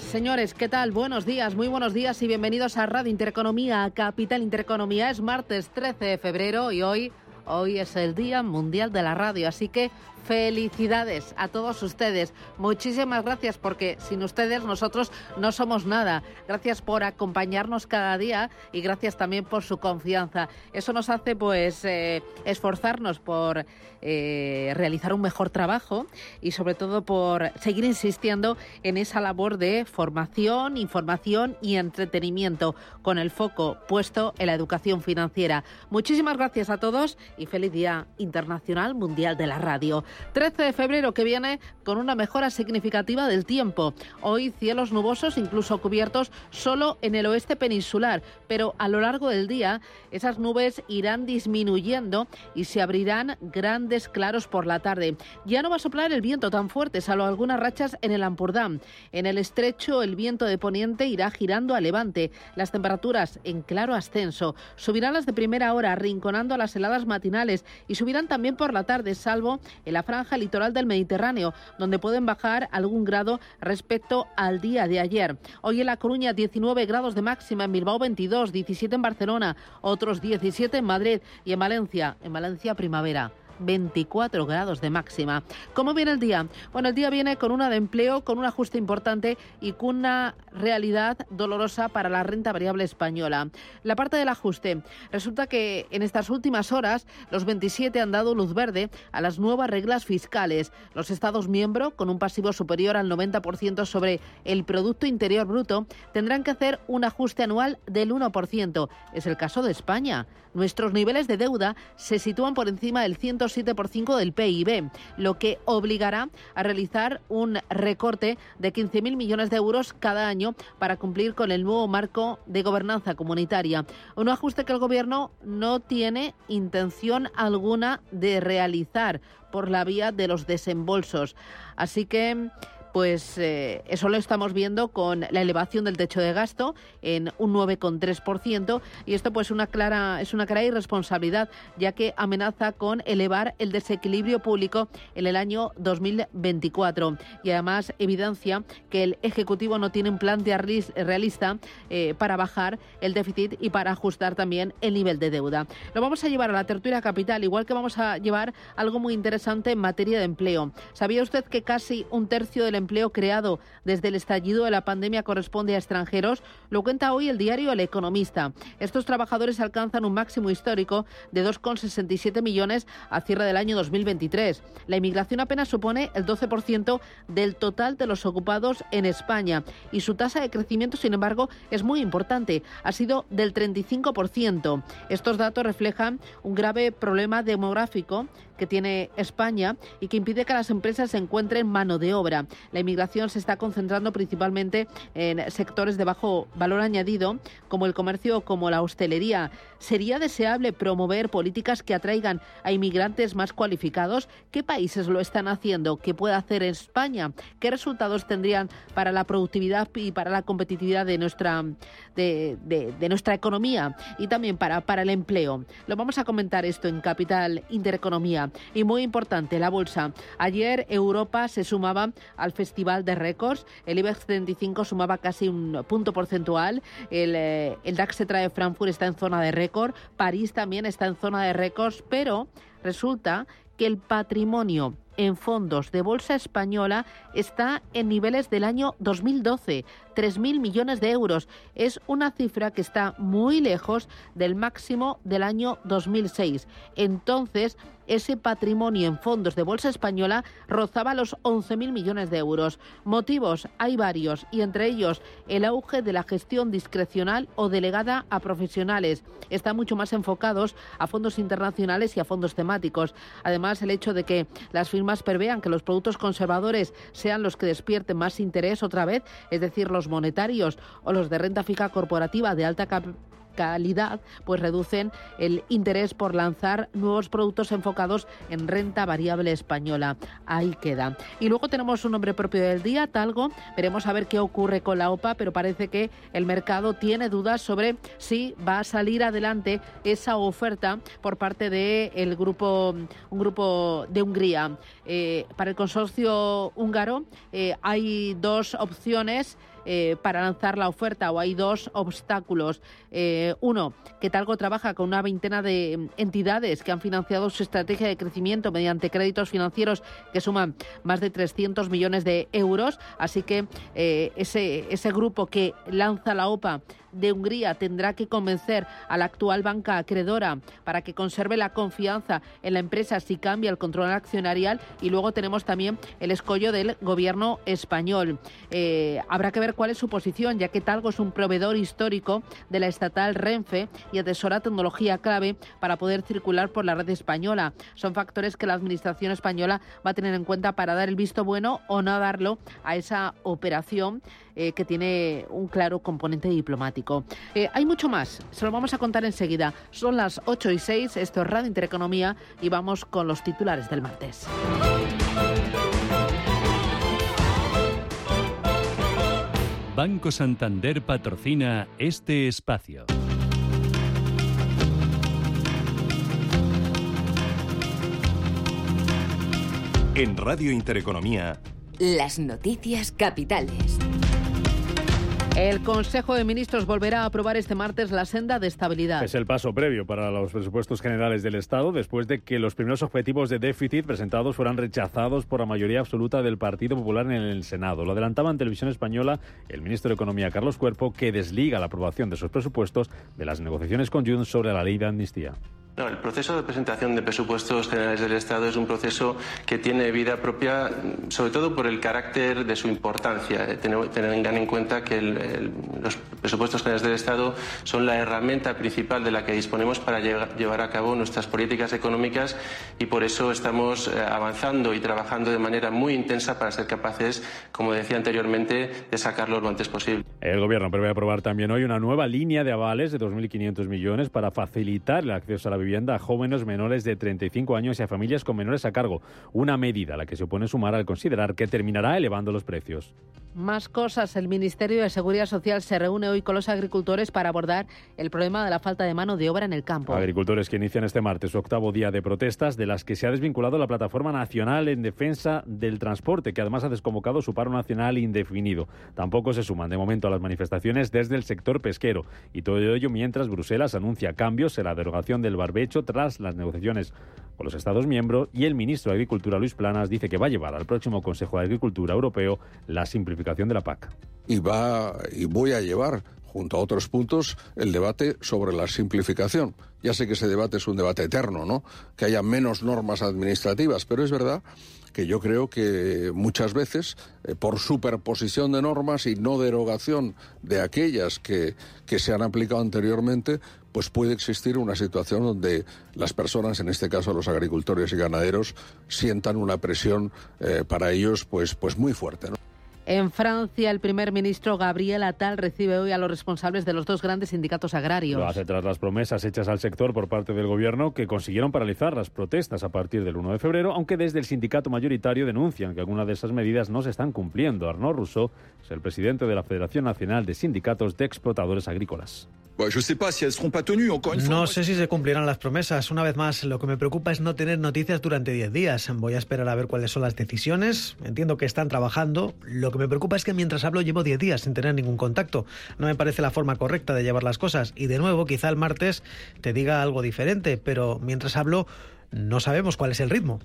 Señores, ¿qué tal? Buenos días, muy buenos días y bienvenidos a Radio Intereconomía, a Capital Intereconomía. Es martes 13 de febrero y hoy, hoy es el Día Mundial de la Radio, así que Felicidades a todos ustedes. Muchísimas gracias porque sin ustedes nosotros no somos nada. Gracias por acompañarnos cada día y gracias también por su confianza. Eso nos hace pues eh, esforzarnos por eh, realizar un mejor trabajo y sobre todo por seguir insistiendo en esa labor de formación, información y entretenimiento con el foco puesto en la educación financiera. Muchísimas gracias a todos y feliz Día Internacional Mundial de la Radio. 13 de febrero que viene con una mejora significativa del tiempo. Hoy cielos nubosos, incluso cubiertos solo en el oeste peninsular, pero a lo largo del día esas nubes irán disminuyendo y se abrirán grandes claros por la tarde. Ya no va a soplar el viento tan fuerte, salvo algunas rachas en el Ampurdán. En el estrecho el viento de poniente irá girando a levante. Las temperaturas en claro ascenso. Subirán las de primera hora, arrinconando a las heladas matinales y subirán también por la tarde, salvo en franja litoral del Mediterráneo, donde pueden bajar algún grado respecto al día de ayer. Hoy en La Coruña 19 grados de máxima, en Bilbao 22, 17 en Barcelona, otros 17 en Madrid y en Valencia, en Valencia primavera. 24 grados de máxima. ¿Cómo viene el día? Bueno, el día viene con una de empleo, con un ajuste importante y con una realidad dolorosa para la renta variable española. La parte del ajuste. Resulta que en estas últimas horas los 27 han dado luz verde a las nuevas reglas fiscales. Los Estados miembros, con un pasivo superior al 90% sobre el Producto Interior Bruto, tendrán que hacer un ajuste anual del 1%. Es el caso de España. Nuestros niveles de deuda se sitúan por encima del 107% del PIB, lo que obligará a realizar un recorte de 15.000 millones de euros cada año para cumplir con el nuevo marco de gobernanza comunitaria. Un ajuste que el Gobierno no tiene intención alguna de realizar por la vía de los desembolsos. Así que pues eh, eso lo estamos viendo con la elevación del techo de gasto en un 9,3% y esto pues una clara es una clara irresponsabilidad ya que amenaza con elevar el desequilibrio público en el año 2024 y además evidencia que el ejecutivo no tiene un plan de realista eh, para bajar el déficit y para ajustar también el nivel de deuda. Lo vamos a llevar a la tertulia capital igual que vamos a llevar algo muy interesante en materia de empleo. ¿Sabía usted que casi un tercio del empleo creado desde el estallido de la pandemia corresponde a extranjeros, lo cuenta hoy el diario El Economista. Estos trabajadores alcanzan un máximo histórico de 2,67 millones a cierre del año 2023. La inmigración apenas supone el 12% del total de los ocupados en España y su tasa de crecimiento, sin embargo, es muy importante. Ha sido del 35%. Estos datos reflejan un grave problema demográfico que tiene España y que impide que las empresas encuentren mano de obra. La inmigración se está concentrando principalmente en sectores de bajo valor añadido, como el comercio como la hostelería. ¿Sería deseable promover políticas que atraigan a inmigrantes más cualificados? ¿Qué países lo están haciendo? ¿Qué puede hacer España? ¿Qué resultados tendrían para la productividad y para la competitividad de nuestra, de, de nuestra economía y también para, para el empleo? Lo vamos a comentar esto en Capital Intereconomía. Y muy importante, la bolsa. Ayer Europa se sumaba al Festival de Récords. El IBEX 35 sumaba casi un punto porcentual. El, eh, el DAX se Frankfurt está en zona de récord. París también está en zona de récords, pero resulta que el patrimonio en fondos de bolsa española está en niveles del año 2012, 3.000 millones de euros. Es una cifra que está muy lejos del máximo del año 2006. Entonces, ese patrimonio en fondos de bolsa española rozaba los 11.000 millones de euros. Motivos hay varios y entre ellos el auge de la gestión discrecional o delegada a profesionales. Están mucho más enfocados a fondos internacionales y a fondos temáticos. Además, el hecho de que las más prevean que los productos conservadores sean los que despierten más interés otra vez, es decir, los monetarios o los de renta fija corporativa de alta calidad, pues reducen el interés por lanzar nuevos productos enfocados en renta variable española. Ahí queda. Y luego tenemos un nombre propio del día, Talgo. Veremos a ver qué ocurre con la OPA, pero parece que el mercado tiene dudas sobre si va a salir adelante esa oferta por parte del grupo, un grupo de Hungría. Eh, para el consorcio húngaro eh, hay dos opciones. Eh, para lanzar la oferta o hay dos obstáculos. Eh, uno, que Talgo trabaja con una veintena de entidades que han financiado su estrategia de crecimiento mediante créditos financieros que suman más de 300 millones de euros. Así que eh, ese, ese grupo que lanza la OPA de Hungría tendrá que convencer a la actual banca acreedora para que conserve la confianza en la empresa si cambia el control accionarial y luego tenemos también el escollo del gobierno español. Eh, habrá que ver cuál es su posición, ya que Talgo es un proveedor histórico de la estatal Renfe y atesora tecnología clave para poder circular por la red española. Son factores que la Administración española va a tener en cuenta para dar el visto bueno o no darlo a esa operación eh, que tiene un claro componente diplomático. Eh, hay mucho más, se lo vamos a contar enseguida. Son las 8 y 6, esto es Radio Intereconomía y vamos con los titulares del martes. Banco Santander patrocina este espacio. En Radio Intereconomía. Las noticias capitales. El Consejo de Ministros volverá a aprobar este martes la senda de estabilidad. Es el paso previo para los presupuestos generales del Estado después de que los primeros objetivos de déficit presentados fueran rechazados por la mayoría absoluta del Partido Popular en el Senado. Lo adelantaba en televisión española el ministro de Economía Carlos Cuerpo, que desliga la aprobación de esos presupuestos de las negociaciones con Junts sobre la ley de amnistía. No, el proceso de presentación de presupuestos generales del Estado es un proceso que tiene vida propia, sobre todo por el carácter de su importancia. Eh, tener, en cuenta que los presupuestos generales del Estado son la herramienta principal de la que disponemos para llevar a cabo nuestras políticas económicas y por eso estamos eh, avanzando y trabajando de manera muy intensa para ser capaces, como decía anteriormente, de sacarlo lo antes posible. El Gobierno prevé aprobar también hoy una nueva línea de avales de 2.500 millones para facilitar el acceso a la vivienda a jóvenes menores de 35 años y a familias con menores a cargo. Una medida a la que se opone sumar al considerar que terminará elevando los precios. Más cosas. El Ministerio de Seguridad Social se reúne hoy con los agricultores para abordar el problema de la falta de mano de obra en el campo. Agricultores que inician este martes su octavo día de protestas, de las que se ha desvinculado la Plataforma Nacional en Defensa del Transporte, que además ha desconvocado su paro nacional indefinido. Tampoco se suman de momento a las manifestaciones desde el sector pesquero. Y todo ello mientras Bruselas anuncia cambios en la derogación del barbecho tras las negociaciones con los Estados miembros y el ministro de Agricultura, Luis Planas, dice que va a llevar al próximo Consejo de Agricultura Europeo la simplificación de la PAC. Y, va, y voy a llevar junto a otros puntos, el debate sobre la simplificación. Ya sé que ese debate es un debate eterno, ¿no? Que haya menos normas administrativas, pero es verdad que yo creo que muchas veces, eh, por superposición de normas y no derogación de aquellas que, que se han aplicado anteriormente, pues puede existir una situación donde las personas, en este caso los agricultores y ganaderos, sientan una presión eh, para ellos pues, pues muy fuerte. ¿no? En Francia, el primer ministro Gabriel Attal recibe hoy a los responsables de los dos grandes sindicatos agrarios. Lo hace tras las promesas hechas al sector por parte del gobierno que consiguieron paralizar las protestas a partir del 1 de febrero, aunque desde el sindicato mayoritario denuncian que algunas de esas medidas no se están cumpliendo. Arnaud Rousseau es el presidente de la Federación Nacional de Sindicatos de Explotadores Agrícolas. No sé si se cumplirán las promesas. Una vez más, lo que me preocupa es no tener noticias durante 10 días. Voy a esperar a ver cuáles son las decisiones. Entiendo que están trabajando. Lo que me preocupa es que mientras hablo llevo 10 días sin tener ningún contacto. No me parece la forma correcta de llevar las cosas. Y de nuevo, quizá el martes te diga algo diferente, pero mientras hablo no sabemos cuál es el ritmo.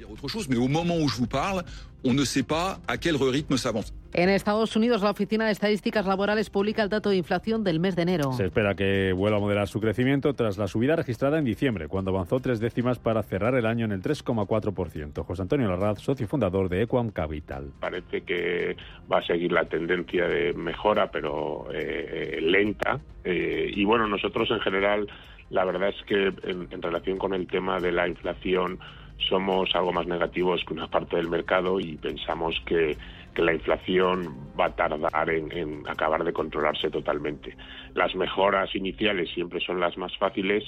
En Estados Unidos, la Oficina de Estadísticas Laborales publica el dato de inflación del mes de enero. Se espera que vuelva a moderar su crecimiento tras la subida registrada en diciembre, cuando avanzó tres décimas para cerrar el año en el 3,4%. José Antonio Larraz, socio fundador de Equam Capital. Parece que va a seguir la tendencia de mejora, pero eh, lenta. Eh, y bueno, nosotros en general la verdad es que en, relación con el tema de la inflación somos algo más negativos que una parte del mercado y pensamos que, la inflación va a tardar en, acabar de controlarse totalmente. Las mejoras iniciales siempre son las más fáciles,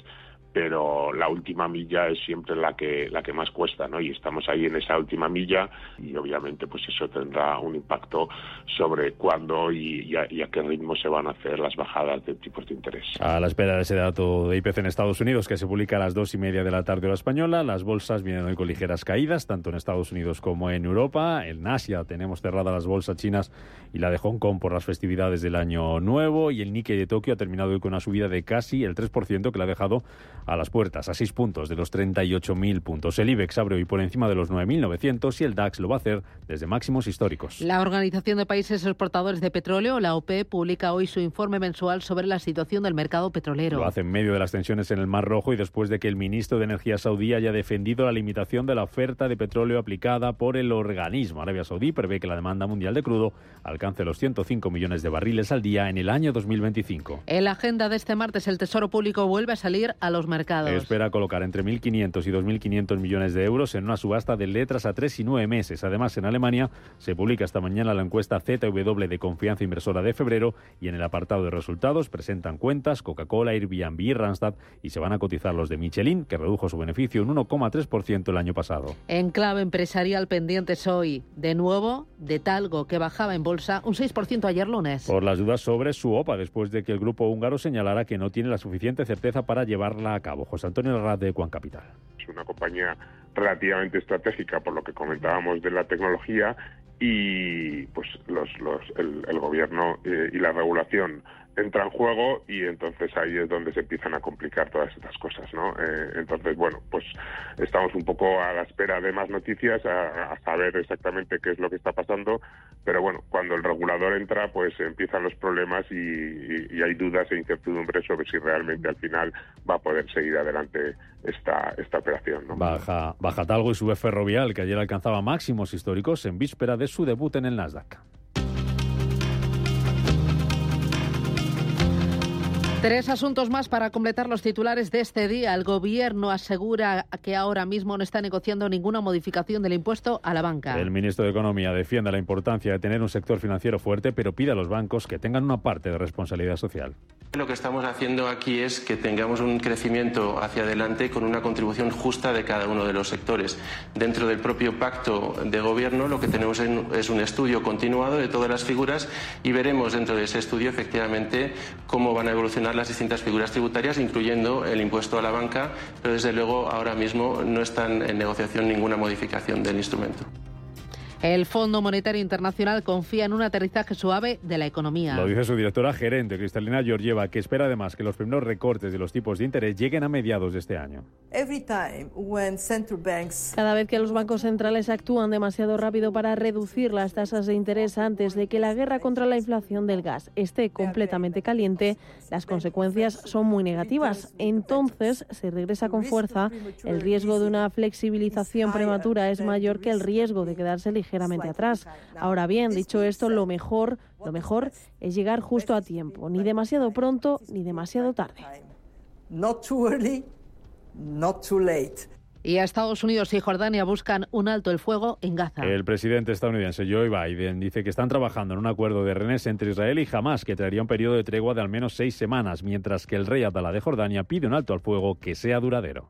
pero la última milla es siempre la que la que más cuesta, ¿no? Y estamos ahí en esa última milla y obviamente pues eso tendrá un impacto sobre cuándo y, a, qué ritmo se van a hacer las bajadas de tipos de interés. A la espera de ese dato de IPC en Estados Unidos que se publica a las dos y media de la tarde hora española, las bolsas vienen hoy con ligeras caídas tanto en Estados Unidos como en Europa. En Asia tenemos cerradas las bolsas chinas y la de Hong Kong por las festividades del año nuevo y el Nikkei de Tokio ha terminado hoy con una subida de casi el 3% que le ha dejado a las puertas, a seis puntos de los 38.000 puntos. El IBEX abre hoy por encima de los 9.900 y el DAX lo va a hacer desde máximos históricos. La Organización de Países Exportadores de Petróleo, la OPE, publica hoy su informe mensual sobre la situación del mercado petrolero. Lo hace en medio de las tensiones en el Mar Rojo y después de que el ministro de Energía saudí haya defendido la limitación de la oferta de petróleo aplicada por el organismo. Arabia Saudí prevé que la demanda mundial de crudo alcance los 105 millones de barriles al día en el año 2025. En la agenda de este martes, el Tesoro Público vuelve a salir a los mercados. Espera colocar entre 1.500 y 2.500 millones de euros en una subasta de letras a tres y nueve meses. Además, en Alemania se publica esta mañana la encuesta ZW de confianza inversora de febrero y en el apartado de resultados presentan cuentas Coca-Cola, Airbnb y Randstad y se van a cotizar los de Michelin, que redujo su beneficio un 1,3% el año pasado. En clave empresarial pendientes hoy, de nuevo, de Talgo, que bajaba en bolsa un 6% ayer lunes. Por las dudas sobre su OPA, después de que el grupo húngaro señalara que no tiene la suficiente certeza para llevarla a cabo. José Antonio Larraz de Juan Capital. Es una compañía relativamente estratégica por lo que comentábamos de la tecnología y pues los, los el, gobierno eh, y la regulación entra en juego y entonces ahí es donde se empiezan a complicar todas estas cosas, ¿no? Eh, entonces, bueno, pues estamos un poco a la espera de más noticias, a, saber exactamente qué es lo que está pasando, pero bueno, cuando el regulador entra, pues empiezan los problemas y, hay dudas e incertidumbre sobre si realmente al final va a poder seguir adelante esta, esta operación. Baja, baja Talgo y sube Ferrovial, que ayer alcanzaba máximos históricos en víspera de su debut en el Nasdaq. Tres asuntos más para completar los titulares de este día. El Gobierno asegura que ahora mismo no está negociando ninguna modificación del impuesto a la banca. El ministro de Economía defiende la importancia de tener un sector financiero fuerte, pero pide a los bancos que tengan una parte de responsabilidad social. Lo que estamos haciendo aquí es que tengamos un crecimiento hacia adelante con una contribución justa de cada uno de los sectores. Dentro del propio pacto de gobierno lo que tenemos es un estudio continuado de todas las figuras y veremos dentro de ese estudio efectivamente cómo van a evolucionar las distintas figuras tributarias, incluyendo el impuesto a la banca, pero desde luego ahora mismo no están en negociación ninguna modificación del instrumento. El Fondo Monetario Internacional confía en un aterrizaje suave de la economía. Lo dice su directora gerente, Cristalina Georgieva, que espera además que los primeros recortes de los tipos de interés lleguen a mediados de este año. Cada vez que los bancos centrales actúan demasiado rápido para reducir las tasas de interés antes de que la guerra contra la inflación del gas esté completamente caliente, las consecuencias son muy negativas. Entonces se regresa con fuerza. El riesgo de una flexibilización prematura es mayor que el riesgo de quedarse ligeramente ligeramente atrás. Ahora bien, dicho esto, lo mejor, lo mejor es llegar justo a tiempo, ni demasiado pronto ni demasiado tarde. Y a Estados Unidos y Jordania buscan un alto el fuego en Gaza. El presidente estadounidense Joe Biden dice que están trabajando en un acuerdo de renes entre Israel y Hamas que traería un periodo de tregua de al menos seis semanas, mientras que el rey Abdalá de Jordania pide un alto al fuego que sea duradero.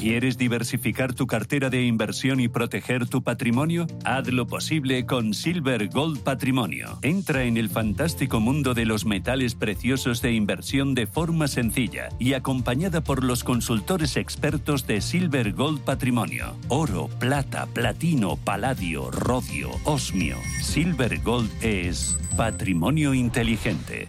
¿Quieres diversificar tu cartera de inversión y proteger tu patrimonio? Haz lo posible con Silver Gold Patrimonio. Entra en el fantástico mundo de los metales preciosos de inversión de forma sencilla y acompañada por los consultores expertos de Silver Gold Patrimonio. Oro, plata, platino, paladio, rodio, osmio. Silver Gold es patrimonio inteligente.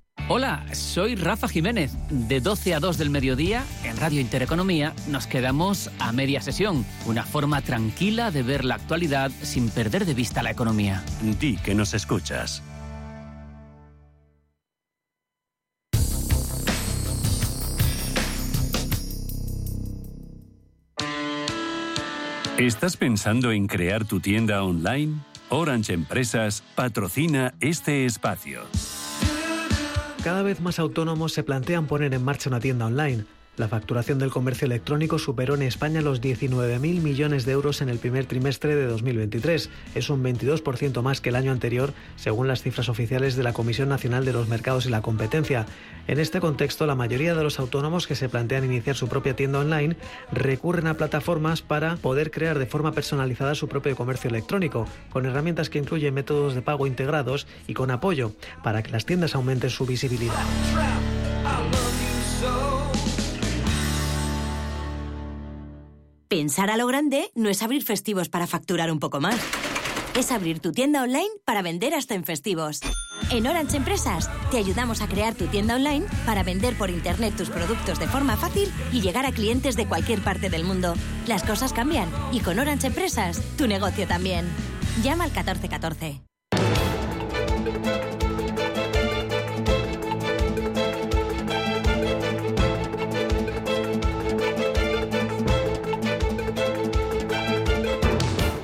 Hola, soy Rafa Jiménez. De 12 a 2 del mediodía, en Radio Intereconomía, nos quedamos a media sesión. Una forma tranquila de ver la actualidad sin perder de vista la economía. Di que nos escuchas. ¿Estás pensando en crear tu tienda online? Orange Empresas patrocina este espacio. Cada vez más autónomos se plantean poner en marcha una tienda online. La facturación del comercio electrónico superó en España los 19.000 millones de euros en el primer trimestre de 2023. Es un 22% más que el año anterior, según las cifras oficiales de la Comisión Nacional de los Mercados y la Competencia. En este contexto, la mayoría de los autónomos que se plantean iniciar su propia tienda online recurren a plataformas para poder crear de forma personalizada su propio comercio electrónico, con herramientas que incluyen métodos de pago integrados y con apoyo para que las tiendas aumenten su visibilidad. Pensar a lo grande no es abrir festivos para facturar un poco más. Es abrir tu tienda online para vender hasta en festivos. En Orange Empresas te ayudamos a crear tu tienda online para vender por internet tus productos de forma fácil y llegar a clientes de cualquier parte del mundo. Las cosas cambian y con Orange Empresas tu negocio también. Llama al 1414.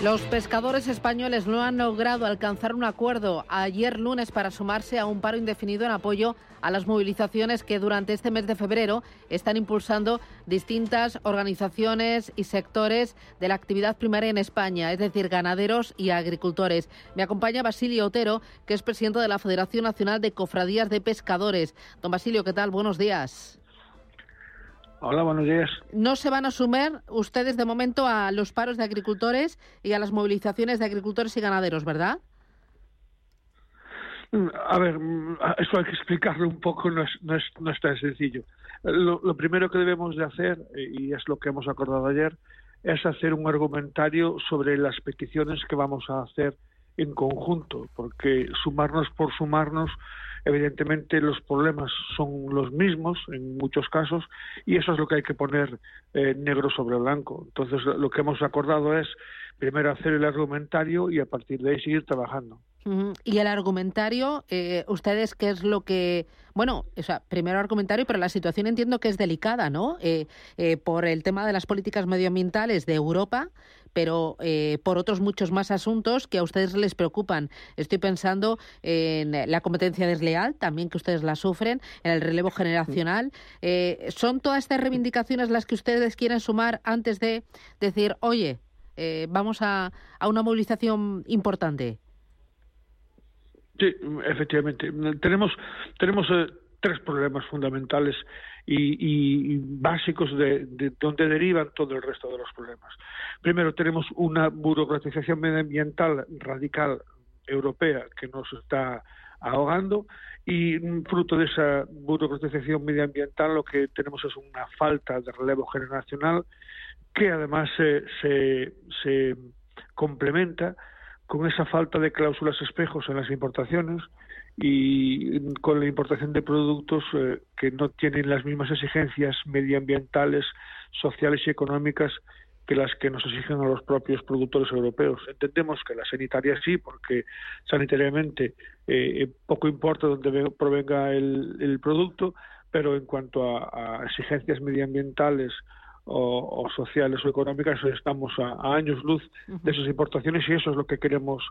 Los pescadores españoles no han logrado alcanzar un acuerdo ayer lunes para sumarse a un paro indefinido en apoyo a las movilizaciones que durante este mes de febrero están impulsando distintas organizaciones y sectores de la actividad primaria en España, es decir, ganaderos y agricultores. Me acompaña Basilio Otero, que es presidente de la Federación Nacional de Cofradías de Pescadores. Don Basilio, ¿qué tal? Buenos días. Hola, buenos días. No se van a sumar ustedes de momento a los paros de agricultores y a las movilizaciones de agricultores y ganaderos, ¿verdad? A ver, eso hay que explicarlo un poco, no es, no es, no es tan sencillo. Lo, lo, primero que debemos de hacer, y es lo que hemos acordado ayer, es hacer un argumentario sobre las peticiones que vamos a hacer en conjunto, porque sumarnos por sumarnos Evidentemente los problemas son los mismos en muchos casos y eso es lo que hay que poner eh, negro sobre blanco. Entonces lo que hemos acordado es primero hacer el argumentario y a partir de ahí seguir trabajando. Y el argumentario, eh, ustedes, ¿qué es lo que... Bueno, o sea, primero argumentario, pero la situación entiendo que es delicada, ¿no? Eh, eh, por el tema de las políticas medioambientales de Europa, pero eh, por otros muchos más asuntos que a ustedes les preocupan. Estoy pensando en la competencia desleal, también que ustedes la sufren, en el relevo generacional. Eh, ¿Son todas estas reivindicaciones las que ustedes quieren sumar antes de decir, oye, eh, vamos a, a una movilización importante? Sí, efectivamente. Tenemos, tenemos tres problemas fundamentales y, básicos de, donde derivan todo el resto de los problemas. Primero, tenemos una burocratización medioambiental radical europea que nos está ahogando y fruto de esa burocratización medioambiental lo que tenemos es una falta de relevo generacional que además se, se complementa con esa falta de cláusulas espejos en las importaciones y con la importación de productos eh, que no tienen las mismas exigencias medioambientales, sociales y económicas que las que nos exigen a los propios productores europeos. Entendemos que la sanitaria sí, porque sanitariamente eh, poco importa dónde provenga el, producto, pero en cuanto a exigencias medioambientales, o, sociales o económicas, estamos a, años luz de esas importaciones y eso es lo que queremos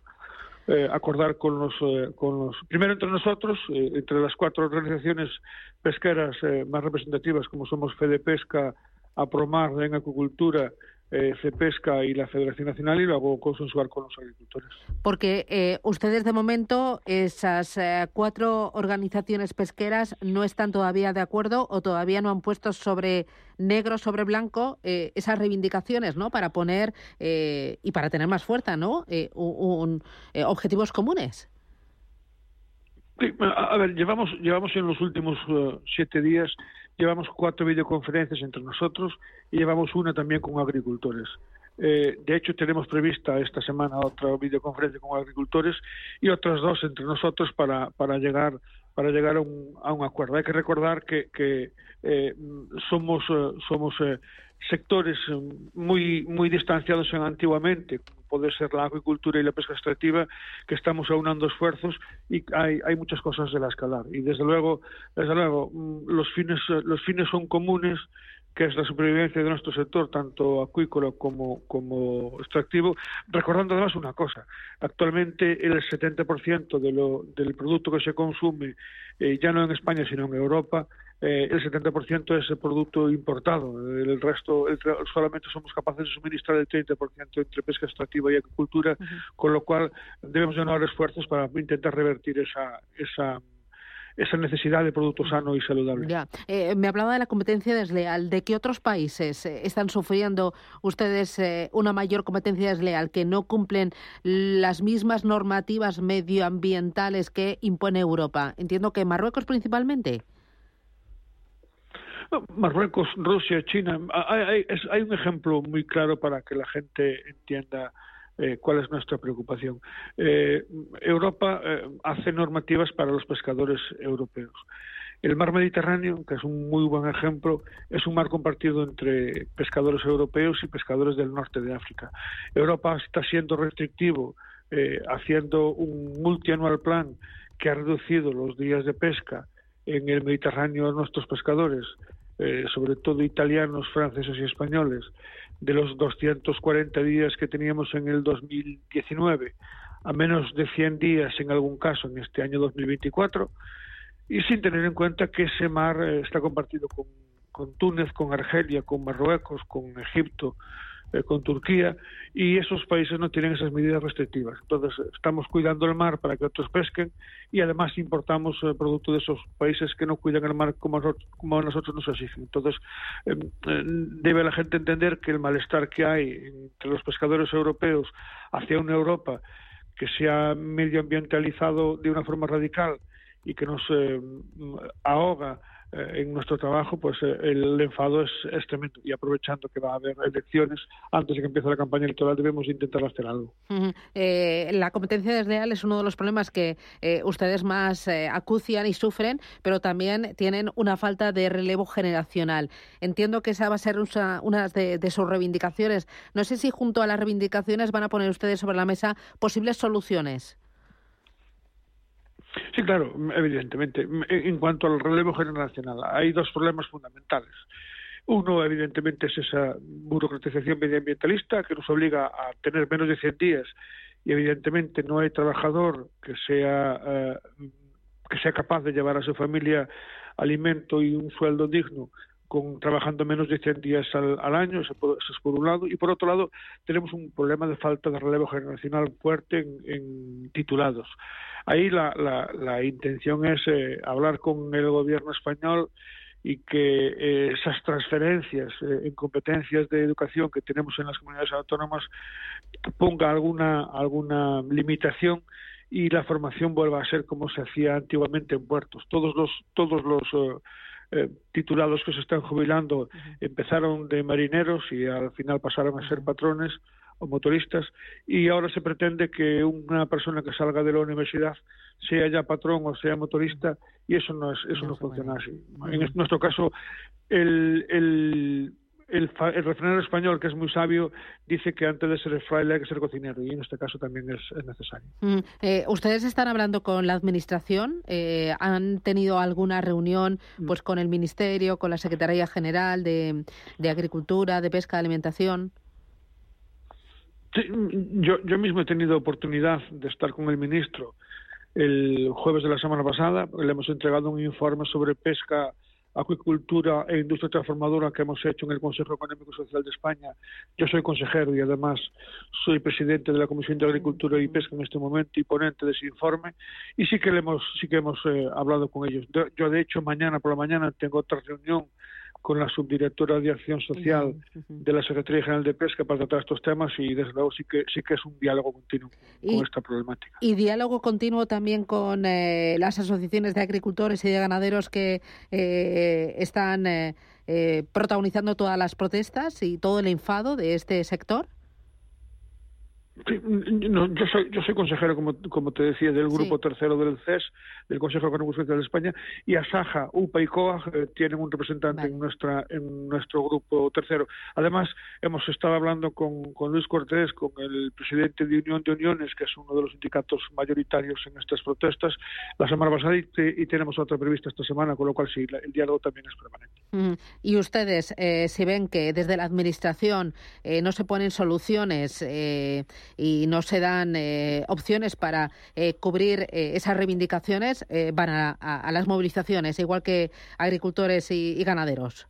eh, acordar con los, eh, con los, primero entre nosotros, eh, entre las cuatro organizaciones pesqueras más representativas como somos Fede Pesca, Apromar en Acuicultura eh, CEPESCA y la Federación Nacional y luego consensuar con los agricultores. Porque eh, ustedes de momento, esas eh, cuatro organizaciones pesqueras no están todavía de acuerdo o todavía no han puesto sobre negro sobre blanco eh, esas reivindicaciones, ¿no? Para poner y para tener más fuerza, ¿no? Un, objetivos comunes. A, ver, llevamos llevamos en los últimos siete días llevamos cuatro videoconferencias entre nosotros y llevamos una también con agricultores. Eh, de hecho, tenemos prevista esta semana otra videoconferencia con agricultores y otras dos entre nosotros para, para llegar para llegar a un, a un acuerdo. Hay que recordar que, que eh, somos eh, somos sectores muy muy distanciados en antiguamente, como puede ser la agricultura y la pesca extractiva, que estamos aunando esfuerzos y hay, hay muchas cosas de la escalar. Y desde luego, desde luego, mm, los fines los fines son comunes que es la supervivencia de nuestro sector, tanto acuícola como, como extractivo, recordando además una cosa, actualmente el 70% de lo, del producto que se consume, eh, ya no en España, sino en Europa, eh, el 70% es el producto importado. El resto, solamente somos capaces de suministrar el 30% entre pesca extractiva y agricultura, con lo cual debemos llenar esfuerzos para intentar revertir esa, esa esa necesidad de producto sano y saludable. Ya. Eh, me hablaba de la competencia desleal. ¿De qué otros países eh, están sufriendo ustedes eh, una mayor competencia desleal que no cumplen las mismas normativas medioambientales que impone Europa? Entiendo que Marruecos principalmente. Marruecos, Rusia, China. Hay, hay, un ejemplo muy claro para que la gente entienda eh, cuál es nuestra preocupación. Eh, Europa eh, hace normativas para los pescadores europeos. El mar Mediterráneo, que es un muy buen ejemplo, es un mar compartido entre pescadores europeos y pescadores del norte de África. Europa está siendo restrictivo, haciendo un multianual plan que ha reducido los días de pesca en el Mediterráneo nuestros pescadores, sobre todo italianos, franceses y españoles, de los 240 días que teníamos en el 2019 a menos de 100 días en algún caso en este año 2024 y sin tener en cuenta que ese mar eh, está compartido con, con Túnez, con Argelia, con Marruecos, con Egipto, eh, con Turquía y esos países no tienen esas medidas restrictivas. Entonces, estamos cuidando el mar para que otros pesquen y además importamos eh, productos de esos países que no cuidan el mar como, como nosotros nos exigen. Entonces, em, eh, debe la gente entender que el malestar que hay entre los pescadores europeos hacia una Europa que se ha medioambientalizado de una forma radical y que nos ahoga eh, en nuestro trabajo, pues eh, el enfado es, tremendo. Y aprovechando que va a haber elecciones antes de que empiece la campaña electoral, debemos intentar hacer algo. Eh, la competencia desleal es uno de los problemas que ustedes más acucian y sufren, pero también tienen una falta de relevo generacional. Entiendo que esa va a ser una, de sus reivindicaciones. No sé si junto a las reivindicaciones van a poner ustedes sobre la mesa posibles soluciones. Sí, claro, evidentemente. En cuanto al relevo generacional, hay dos problemas fundamentales. Uno, evidentemente, es esa burocratización medioambientalista que nos obliga a tener menos de 100 días y, evidentemente, no hay trabajador que sea, eh, que sea capaz de llevar a su familia alimento y un sueldo digno con trabajando menos de 100 días al, año, eso, es por un lado, y por otro lado tenemos un problema de falta de relevo generacional fuerte en, titulados. Ahí la, la, intención es eh, hablar con el gobierno español y que eh, esas transferencias eh, en competencias de educación que tenemos en las comunidades autónomas ponga alguna alguna limitación y la formación vuelva a ser como se hacía antiguamente en puertos. Todos los todos los eh, titulados que se están jubilando empezaron de marineros y al final pasaron a ser patrones o motoristas y ahora se pretende que una persona que salga de la universidad sea ya patrón o sea motorista y eso no es eso no, funciona así. En nuestro caso el, el el, el, refranero español, que es muy sabio, dice que antes de ser fraile hay que ser cocinero, y en este caso también es, necesario. Mm, eh, ¿Ustedes están hablando con la Administración? Eh, ¿Han tenido alguna reunión mm. pues con el Ministerio, con la Secretaría General de, de Agricultura, de Pesca, de Alimentación? yo, yo mismo he tenido oportunidad de estar con el ministro el jueves de la semana pasada. Le hemos entregado un informe sobre pesca, acuicultura e industria transformadora que hemos hecho en el Consejo Económico y Social de España. Yo soy consejero y además soy presidente de la Comisión de Agricultura y Pesca en este momento y ponente de ese informe. Y sí que le hemos, sí que hemos eh, hablado con ellos. Yo, de hecho, mañana por la mañana tengo otra reunión con la subdirectora de Acción Social de la Secretaría General de Pesca para tratar estos temas y desde luego sí que sí que es un diálogo continuo con esta problemática. Y diálogo continuo también con eh, las asociaciones de agricultores y de ganaderos que eh, están eh, protagonizando todas las protestas y todo el enfado de este sector. No, yo soy yo soy consejero como, como te decía del grupo tercero del CES del Consejo Económico Social de España y Asaja, UPA y COAG eh, tienen un representante en nuestra en nuestro grupo tercero. Además hemos estado hablando con, con Luis Cortés, con el presidente de Unión de Uniones, que es uno de los sindicatos mayoritarios en estas protestas, la semana pasada y, tenemos otra prevista esta semana, con lo cual sí, el diálogo también es permanente. Y ustedes, eh, si ven que desde la administración eh, no se ponen soluciones eh, y no se dan eh, opciones para eh, cubrir eh, esas reivindicaciones, van a, las movilizaciones, igual que agricultores y ganaderos.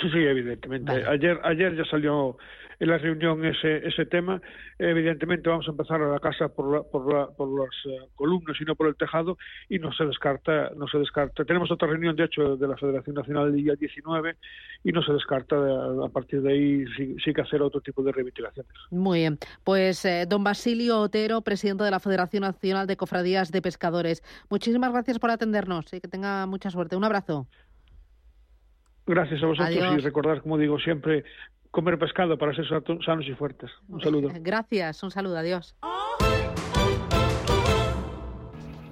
Sí, sí, evidentemente. Ayer, ayer ya salió en la reunión ese, ese tema. Evidentemente vamos a empezar a la casa por, por, por las eh, columnas y no por el tejado y no se descarta, no se descarta. Tenemos otra reunión, de hecho, de la Federación Nacional del día 19 y no se descarta a, partir de ahí sí, que hacer otro tipo de reivindicaciones. Muy bien. Pues eh, don Basilio Otero, presidente de la Federación Nacional de Cofradías de Pescadores. Muchísimas gracias por atendernos y que tenga mucha suerte. Un abrazo. Gracias a vosotros y recordar, como digo siempre, comer pescado para ser sanos y fuertes. Un saludo. Gracias, un saludo, adiós.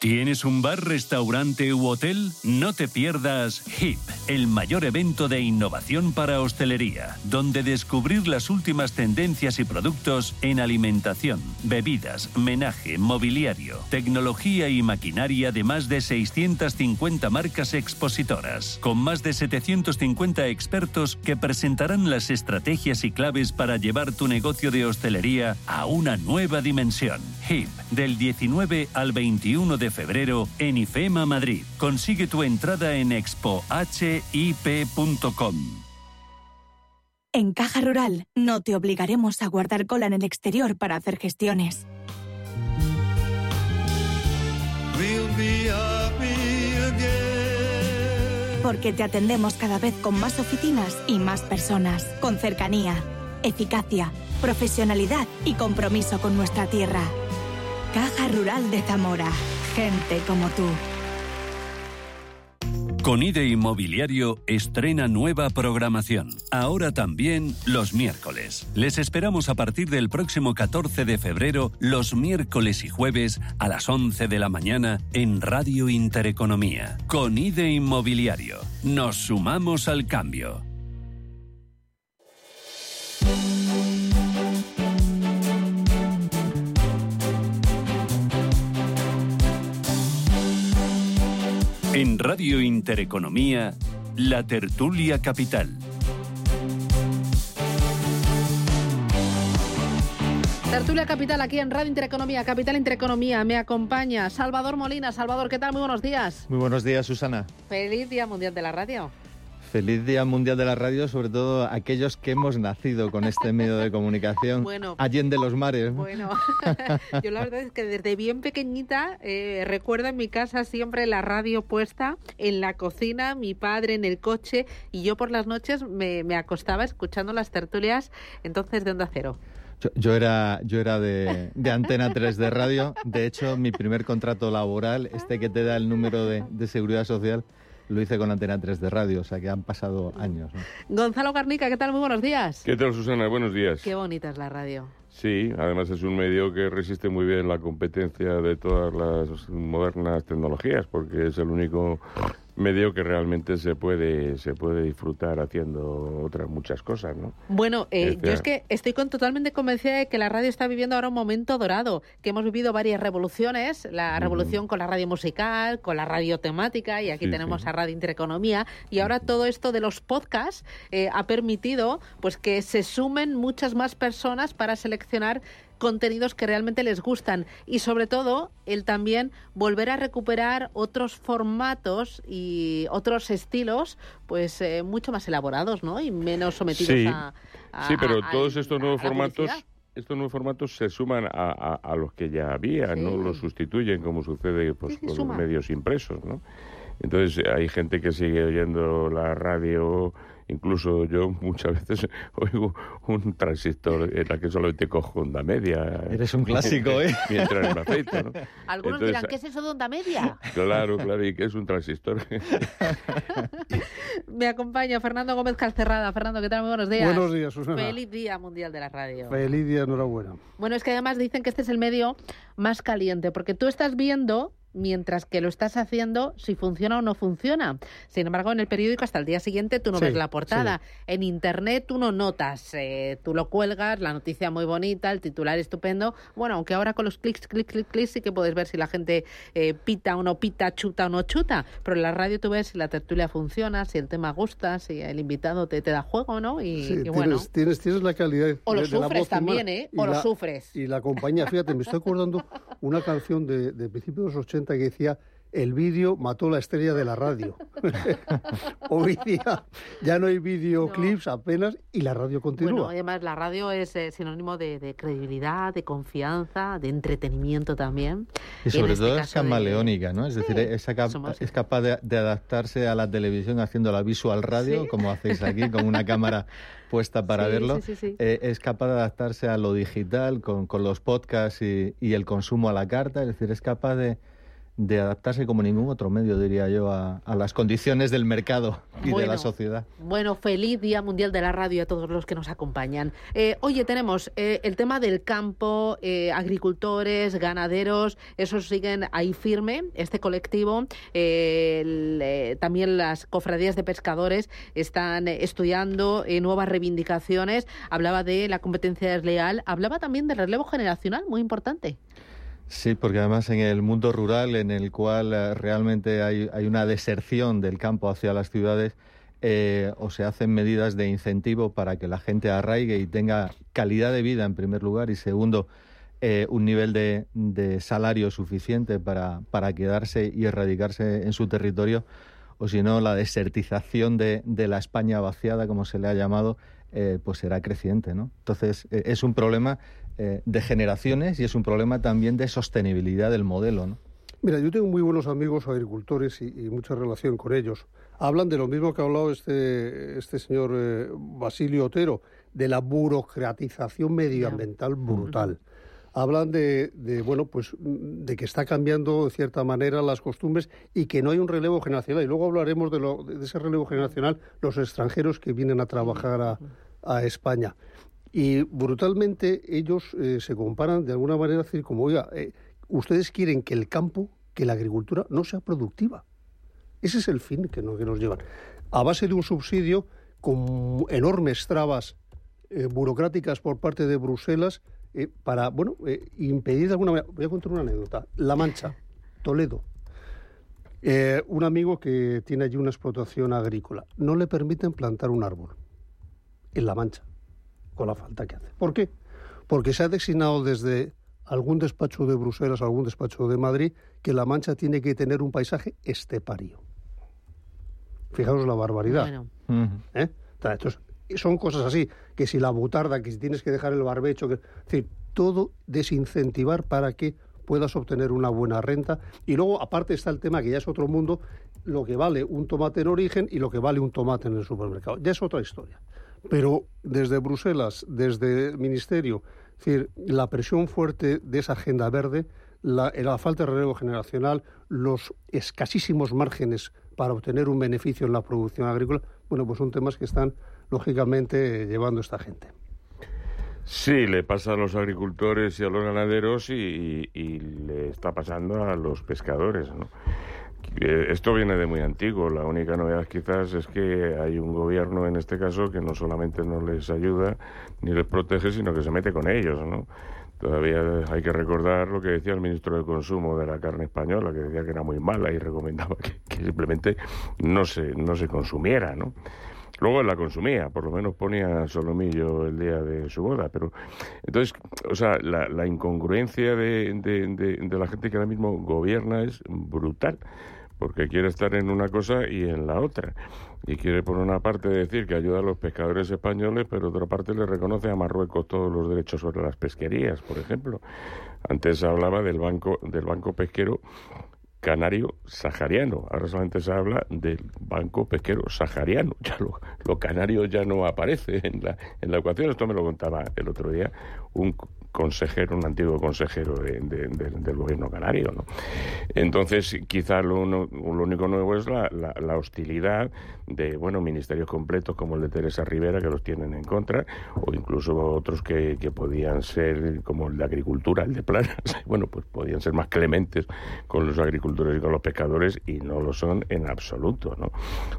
¿Tienes un bar, restaurante u hotel? No te pierdas HIP, el mayor evento de innovación para hostelería, donde descubrir las últimas tendencias y productos en alimentación, bebidas, menaje, mobiliario, tecnología y maquinaria de más de 650 marcas expositoras, con más de 750 expertos que presentarán las estrategias y claves para llevar tu negocio de hostelería a una nueva dimensión. HIP, del 19 al 21 de febrero en IFEMA Madrid. Consigue tu entrada en expohip.com. En Caja Rural no te obligaremos a guardar cola en el exterior para hacer gestiones. Porque te atendemos cada vez con más oficinas y más personas, con cercanía, eficacia, profesionalidad y compromiso con nuestra tierra. Caja Rural de Zamora gente como tú. Con IDE Inmobiliario estrena nueva programación. Ahora también los miércoles. Les esperamos a partir del próximo 14 de febrero, los miércoles y jueves a las 11 de la mañana en Radio Intereconomía. Con IDE Inmobiliario. Nos sumamos al cambio. En Radio Intereconomía, la tertulia capital. Tertulia Capital aquí en Radio Intereconomía, Capital Intereconomía. Me acompaña Salvador Molina. Salvador, ¿qué tal? Muy buenos días. Muy buenos días, Susana. Feliz Día Mundial de la Radio. Feliz Día Mundial de la Radio, sobre todo aquellos que hemos nacido con este medio de comunicación bueno, allende los mares. Bueno, yo la verdad es que desde bien pequeñita eh, recuerdo en mi casa siempre la radio puesta en la cocina, mi padre en el coche y yo por las noches me, me acostaba escuchando las tertulias entonces de Onda Cero. Yo, yo, era, yo era de, de, Antena 3 de radio. De hecho, mi primer contrato laboral, este que te da el número de, de seguridad social, lo hice con Antena 3 de radio, o sea que han pasado años. ¿no? Gonzalo Garnica, ¿qué tal? Muy buenos días. ¿Qué tal, Susana? Buenos días. Qué bonita es la radio. Sí, además es un medio que resiste muy bien la competencia de todas las modernas tecnologías, porque es el único medio que realmente se puede se puede disfrutar haciendo otras muchas cosas, ¿no? Bueno, eh, yo es que estoy con, totalmente convencida de que la radio está viviendo ahora un momento dorado, que hemos vivido varias revoluciones, la revolución mm. con la radio musical, con la radio temática, y aquí sí, tenemos sí. a Radio Intereconomía, y ahora todo esto de los podcasts eh, ha permitido pues que se sumen muchas más personas para seleccionar contenidos que realmente les gustan y sobre todo el también volver a recuperar otros formatos y otros estilos pues eh, mucho más elaborados ¿no? y menos sometidos sí. a, a, sí pero a, todos estos nuevos formatos estos nuevos formatos se suman a, a los que ya había Sí. no los sustituyen como sucede pues, sí, con suma. los medios impresos no entonces hay gente que sigue oyendo la radio Incluso yo muchas veces oigo un transistor en la que solamente cojo onda media. Eres un clásico, ¿eh? Mientras me afeito, ¿no? Algunos Entonces, dirán, ¿qué es eso de onda media? Claro, claro, ¿y qué es un transistor? Me acompaña Fernando Gómez Calcerrada. Fernando, ¿qué tal? Muy buenos días. Buenos días, Susana. Feliz Día Mundial de la Radio. Feliz día, enhorabuena. Bueno, es que además dicen que este es el medio más caliente, porque tú estás viendo mientras que lo estás haciendo si funciona o no funciona. Sin embargo, en el periódico hasta el día siguiente tú no Sí, ves la portada. En Internet tú no notas, eh, tú lo cuelgas, la noticia muy bonita, el titular estupendo. Bueno, aunque ahora con los clics, clics, clics, clics sí que puedes ver si la gente eh, pita o no pita, chuta o no chuta. Pero en la radio tú ves si la tertulia funciona, si el tema gusta, si el invitado te, te da juego, ¿no? Y, Sí, y tienes, bueno. tienes, tienes la calidad. O lo de- de la sufres humana también, ¿eh? O lo la- sufres. Y la compañía, fíjate, me estoy acordando una canción de, de principios de los 80 que decía el vídeo mató la estrella de la radio. Hoy día ya no hay videoclips apenas y la radio continúa. Bueno, además la radio es eh, sinónimo de, de credibilidad, de confianza, de entretenimiento también. Y en sobre este todo es de- camaleónica, ¿no? Es decir, es, cap- somos- es capaz de, de adaptarse a la televisión haciendo la visual radio, Sí. como hacéis aquí, con una cámara puesta para Sí, verlo. sí, sí, sí. Eh, es capaz de adaptarse a lo digital, con, con los podcasts y, y el consumo a la carta. Es decir, es capaz de, de adaptarse como ningún otro medio, diría yo, a, a las condiciones del mercado y de la sociedad. Bueno, feliz Día Mundial de la Radio a todos los que nos acompañan. Eh, oye, tenemos eh, el tema del campo, eh, agricultores, ganaderos, esos siguen ahí firme, este colectivo. eh, el, eh, también las cofradías de pescadores están estudiando eh, nuevas reivindicaciones. Hablaba de la competencia desleal, hablaba también del relevo generacional, muy importante. Sí, porque además en el mundo rural, en el cual eh, realmente hay, hay una deserción del campo hacia las ciudades, eh, o se hacen medidas de incentivo para que la gente arraigue y tenga calidad de vida en primer lugar y segundo, eh, un nivel de, de salario suficiente para, para quedarse y erradicarse en su territorio, o si no, la desertización de, de la España vaciada, como se le ha llamado, eh, pues será creciente. ¿no? Entonces, es un problema eh, de generaciones y es un problema también de sostenibilidad del modelo. ¿no? Mira, yo tengo muy buenos amigos agricultores y, y mucha relación con ellos. Hablan de lo mismo que ha hablado este, este señor eh, Basilio Otero, de la burocratización medioambiental brutal. Hablan de, de, bueno, pues de que está cambiando de cierta manera las costumbres y que no hay un relevo generacional. Y luego hablaremos de, lo, de ese relevo generacional, los extranjeros que vienen a trabajar a, a España. Y brutalmente ellos eh, se comparan de alguna manera, decir, como, oiga, eh, ustedes quieren que el campo, que la agricultura no sea productiva. Ese es el fin que nos, que nos llevan. A base de un subsidio con enormes trabas eh, burocráticas por parte de Bruselas para, bueno, impedir de alguna manera. Voy a contar una anécdota. La Mancha, Toledo. Un amigo que tiene allí una explotación agrícola, no le permiten plantar un árbol en La Mancha, con la falta que hace. ¿Por qué? Porque se ha designado desde algún despacho de Bruselas, algún despacho de Madrid, que La Mancha tiene que tener un paisaje estepario. Fijaos la barbaridad. ¿Eh? Entonces, son cosas así, que si la butarda, que si tienes que dejar el barbecho, que, es decir, todo desincentivar para que puedas obtener una buena renta. Y luego, aparte, está el tema que ya es otro mundo, lo que vale un tomate en origen y lo que vale un tomate en el supermercado. Ya es otra historia. Pero desde Bruselas, desde el Ministerio, es decir, la presión fuerte de esa agenda verde, la, la falta de relevo generacional, los escasísimos márgenes para obtener un beneficio en la producción agrícola, bueno, pues son temas que están lógicamente llevando esta gente. Sí, le pasa a los agricultores y a los ganaderos y, le está pasando a los pescadores. ¿no? Esto viene de muy antiguo. La única novedad quizás es que hay un gobierno en este caso que no solamente no les ayuda ni les protege, sino que se mete con ellos. ¿no? Todavía hay que recordar lo que decía el ministro de Consumo de la carne española, que decía que era muy mala y recomendaba que, simplemente no se, no se consumiera, ¿no? Luego la consumía, por lo menos ponía solomillo el día de su boda, pero entonces, o sea, la, incongruencia de, de, la gente que ahora mismo gobierna es brutal, porque quiere estar en una cosa y en la otra y quiere por una parte decir que ayuda a los pescadores españoles, pero otra parte le reconoce a Marruecos todos los derechos sobre las pesquerías, por ejemplo. Antes hablaba del banco del banco pesquero canario sahariano. Ahora solamente se habla del banco pesquero sahariano. Ya lo, lo canario ya no aparece en la, en la ecuación. Esto me lo contaba el otro día un consejero, un antiguo consejero del gobierno canario. ¿no? Entonces, quizá lo, lo, único nuevo es la, la, hostilidad de bueno ministerios completos como el de Teresa Rivera, que los tienen en contra, o incluso otros que, podían ser, como el de Agricultura, el de Planas, bueno, pues podían ser más clementes con los agricultores y con los pescadores, y no lo son en absoluto. ¿no?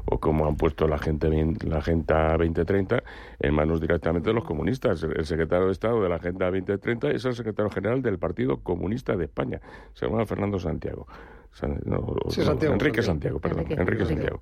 O como han puesto la, gente, la Agenda 2030 en manos directamente de los comunistas. El secretario de Estado de la Agenda 2030 30 es el secretario general del Partido Comunista de España. Se Fernando Santiago. Enrique Santiago, perdón, Enrique, Santiago.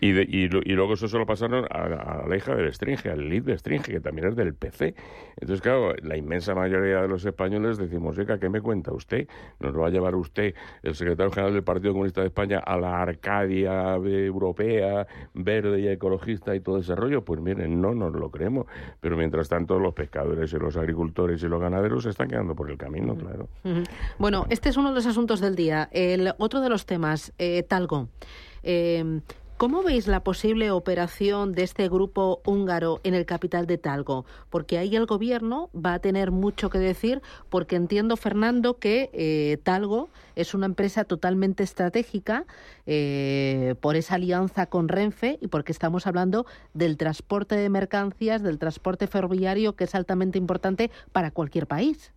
Y, y, luego eso se lo pasaron a, la hija del Stringe, al lead de Stringe, que también es del PC. Entonces, claro, la inmensa mayoría de los españoles decimos, oiga, ¿qué me cuenta usted? ¿Nos va a llevar usted, el secretario general del Partido Comunista de España, a la Arcadia europea, verde y ecologista y todo ese rollo? Pues miren, no nos lo creemos. Pero mientras tanto, los pescadores y los agricultores y los ganaderos se están quedando por el camino, claro. Bueno, este es uno de los asuntos del día. El otro de los temas, eh, Talgo. Eh, ¿Cómo veis la posible operación de este grupo húngaro en el capital de Talgo? Porque ahí el gobierno va a tener mucho que decir, porque entiendo, Fernando, que eh, Talgo es una empresa totalmente estratégica por esa alianza con Renfe y porque estamos hablando del transporte de mercancías, del transporte ferroviario, que es altamente importante para cualquier país.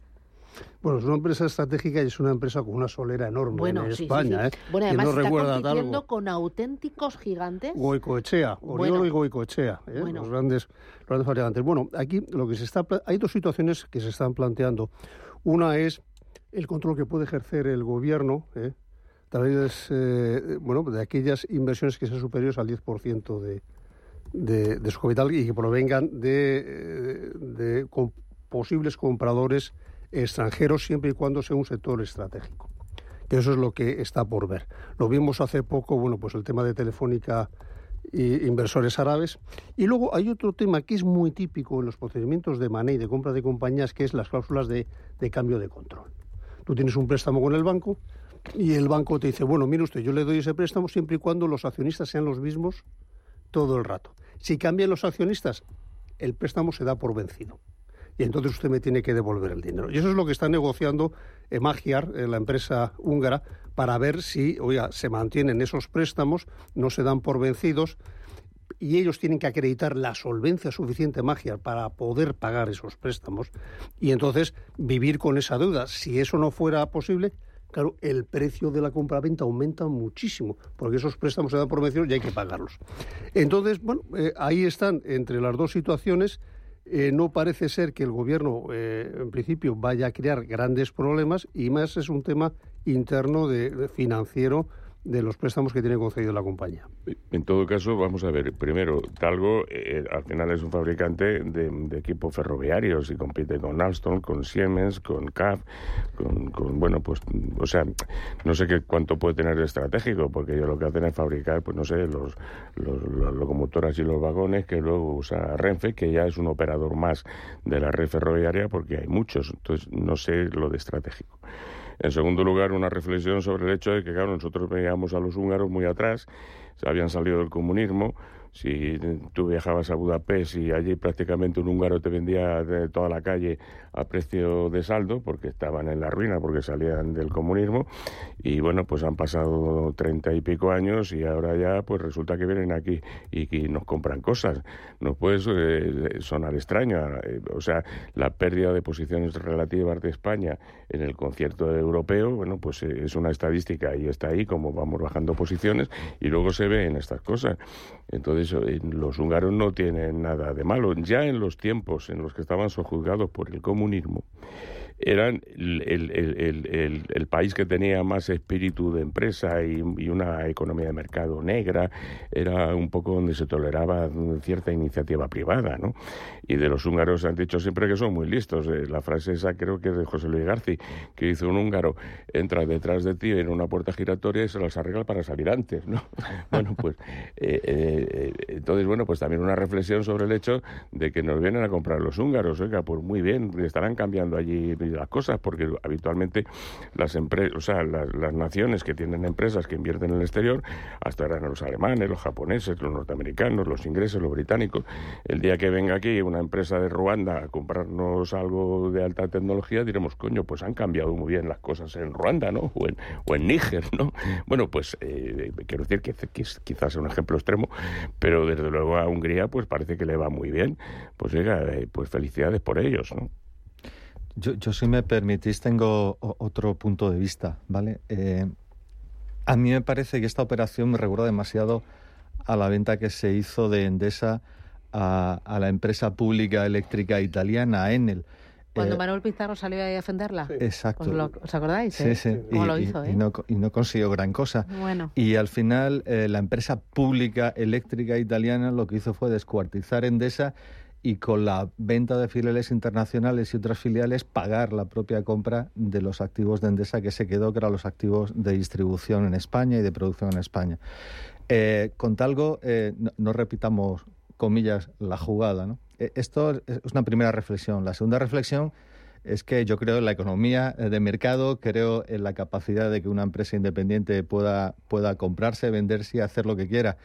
Bueno, es una empresa estratégica y es una empresa con una solera enorme en España. ¿eh? Bueno, además no está compitiendo con auténticos gigantes. Goicoechea, Oriolo y Goicoechea, ¿eh? los, grandes, los grandes fabricantes. Bueno, aquí lo que se está, hay dos situaciones que se están planteando. Una es el control que puede ejercer el gobierno ¿eh? a través eh, bueno, de aquellas inversiones que sean superiores al 10% de, de, de, su capital y que provengan de, eh, de posibles compradores extranjeros siempre y cuando sea un sector estratégico. Que eso es lo que está por ver. Lo vimos hace poco, bueno, pues el tema de Telefónica e inversores árabes. Y luego hay otro tema que es muy típico en los procedimientos de money, de compra de compañías, que es las cláusulas de, de cambio de control. Tú tienes un préstamo con el banco y el banco te dice, bueno, mire usted, yo le doy ese préstamo siempre y cuando los accionistas sean los mismos todo el rato. Si cambian los accionistas, el préstamo se da por vencido y entonces usted me tiene que devolver el dinero. Y eso es lo que está negociando Magiar, la empresa húngara, para ver si, oiga, se mantienen esos préstamos, no se dan por vencidos y ellos tienen que acreditar la solvencia suficiente Magiar para poder pagar esos préstamos y entonces vivir con esa deuda. Si eso no fuera posible, claro, el precio de la compra-venta aumenta muchísimo, porque esos préstamos se dan por vencidos y hay que pagarlos. Entonces, bueno, eh, ahí están entre las dos situaciones eh, no parece ser que el gobierno, eh, en principio, vaya a crear grandes problemas y más es un tema interno de, financiero de los préstamos que tiene concedido la compañía. En todo caso, vamos a ver, primero, Talgo eh, al final es un fabricante de, equipos ferroviarios y compite con Alstom, con Siemens, con CAF, con, bueno, pues, o sea, no sé qué cuánto puede tener de estratégico, porque ellos lo que hacen es fabricar, pues no sé, los, los, locomotoras y los vagones que luego usa Renfe, que ya es un operador más de la red ferroviaria, porque hay muchos, entonces no sé lo de estratégico. En segundo lugar, una reflexión sobre el hecho de que, claro, nosotros veíamos a los húngaros muy atrás, se habían salido del comunismo, si tú viajabas a Budapest y allí prácticamente un húngaro te vendía de toda la calle a precio de saldo, porque estaban en la ruina, porque salían del comunismo, y bueno, pues han pasado treinta y pico años y ahora ya pues resulta que vienen aquí y, nos compran cosas. Nos puede eh, sonar extraño, eh, o sea, la pérdida de posiciones relativas de España en el concierto europeo, bueno, pues eh, es una estadística y está ahí como vamos bajando posiciones y luego se ve en estas cosas. Entonces, los húngaros no tienen nada de malo. Ya en los tiempos en los que estaban sojuzgados por el comunismo, eran el, país que tenía más espíritu de empresa y, una economía de mercado negra, era un poco donde se toleraba cierta iniciativa privada, ¿no? Y de los húngaros han dicho siempre que son muy listos. Eh, la frase esa creo que es de José Luis García, que hizo un húngaro, entra detrás de ti en una puerta giratoria y se las arregla para salir antes, ¿no? bueno, pues eh, eh, entonces, bueno, pues también una reflexión sobre el hecho de que nos vienen a comprar los húngaros, oiga, pues muy bien, estarán cambiando allí las cosas, porque habitualmente las empresas, o sea, las, naciones que tienen empresas que invierten en el exterior, hasta eran los alemanes, los japoneses, los norteamericanos, los ingleses, los británicos. El día que venga aquí una empresa de Ruanda a comprarnos algo de alta tecnología, diremos, coño, pues han cambiado muy bien las cosas en Ruanda, ¿no? O en, o en Níger, ¿no? Bueno, pues eh, quiero decir que, quizás es un ejemplo extremo, pero desde luego a Hungría pues parece que le va muy bien. Pues oiga, eh, pues felicidades por ellos, ¿no? Yo, yo, si me permitís, tengo otro punto de vista, ¿vale? Eh, a mí me parece que esta operación me recuerda demasiado a la venta que se hizo de Endesa a, la empresa pública eléctrica italiana, Enel. Cuando eh, Manuel Pizarro salió a defenderla. Exacto. ¿Os, acordáis? Sí, sí. ¿Cómo lo hizo? Y, no, y, no, consiguió gran cosa. Bueno. Y al final, eh, la empresa pública eléctrica italiana lo que hizo fue descuartizar Endesa y con la venta de filiales internacionales y otras filiales pagar la propia compra de los activos de Endesa que se quedó, que eran los activos de distribución en España y de producción en España. Eh, con talgo, eh, no, repitamos, comillas, la jugada. Eh, esto es una primera reflexión. La segunda reflexión es que yo creo en la economía de mercado, creo en la capacidad de que una empresa independiente pueda, pueda comprarse, venderse y hacer lo que quiera.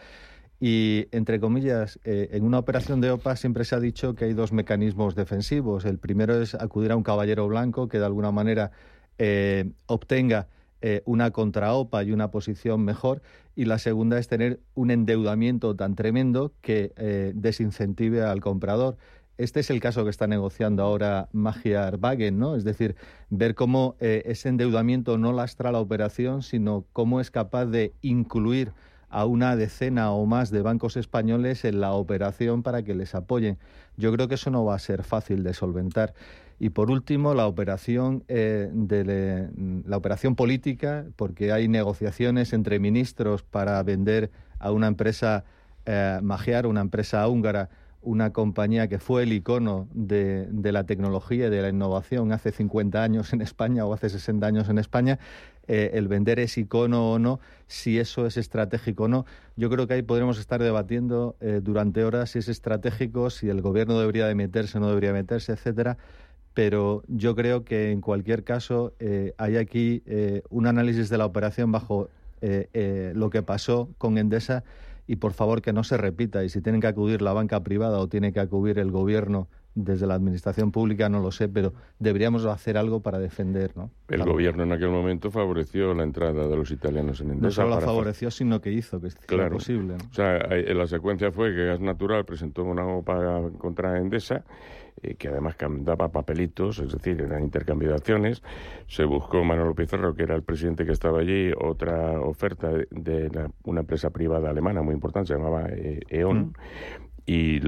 Y, entre comillas, eh, en una operación de OPA siempre se ha dicho que hay dos mecanismos defensivos. El primero es acudir a un caballero blanco que de alguna manera eh, obtenga eh, una contra-OPA y una posición mejor. Y la segunda es tener un endeudamiento tan tremendo que desincentive al comprador. Este es el caso que está negociando ahora Magyar Wagen, ¿no? Es decir, ver cómo ese endeudamiento no lastra la operación, sino cómo es capaz de incluir a una decena o más de bancos españoles en la operación para que les apoyen. Yo creo que eso no va a ser fácil de solventar. Y por último, la operación eh, de la operación política, porque hay negociaciones entre ministros para vender a una empresa eh, magiar, una empresa húngara, una compañía que fue el icono de, de, la tecnología y de la innovación hace 50 años en España o hace 60 años en España, eh, el vender es icono o no, si eso es estratégico o no. Yo creo que ahí podremos estar debatiendo eh, durante horas si es estratégico, si el gobierno debería de meterse o no debería meterse, etcétera. Pero yo creo que en cualquier caso eh, hay aquí un análisis de la operación bajo lo que pasó con Endesa y por favor que no se repita. Y si tienen que acudir la banca privada o tiene que acudir el gobierno desde la administración pública no lo sé, pero deberíamos hacer algo para defender, ¿no? El gobierno en aquel momento favoreció la entrada de los italianos en Endesa. No solo la favoreció, sino que hizo que claro. posible. O sea, la secuencia fue que Gas Natural presentó una OPA contra Endesa, eh, que además daba papelitos, es decir, eran intercambio de acciones. Se buscó Manuel Pizarro, que era el presidente que estaba allí, otra oferta de, una empresa privada alemana muy importante, se llamaba eh, E.ON. Mm y,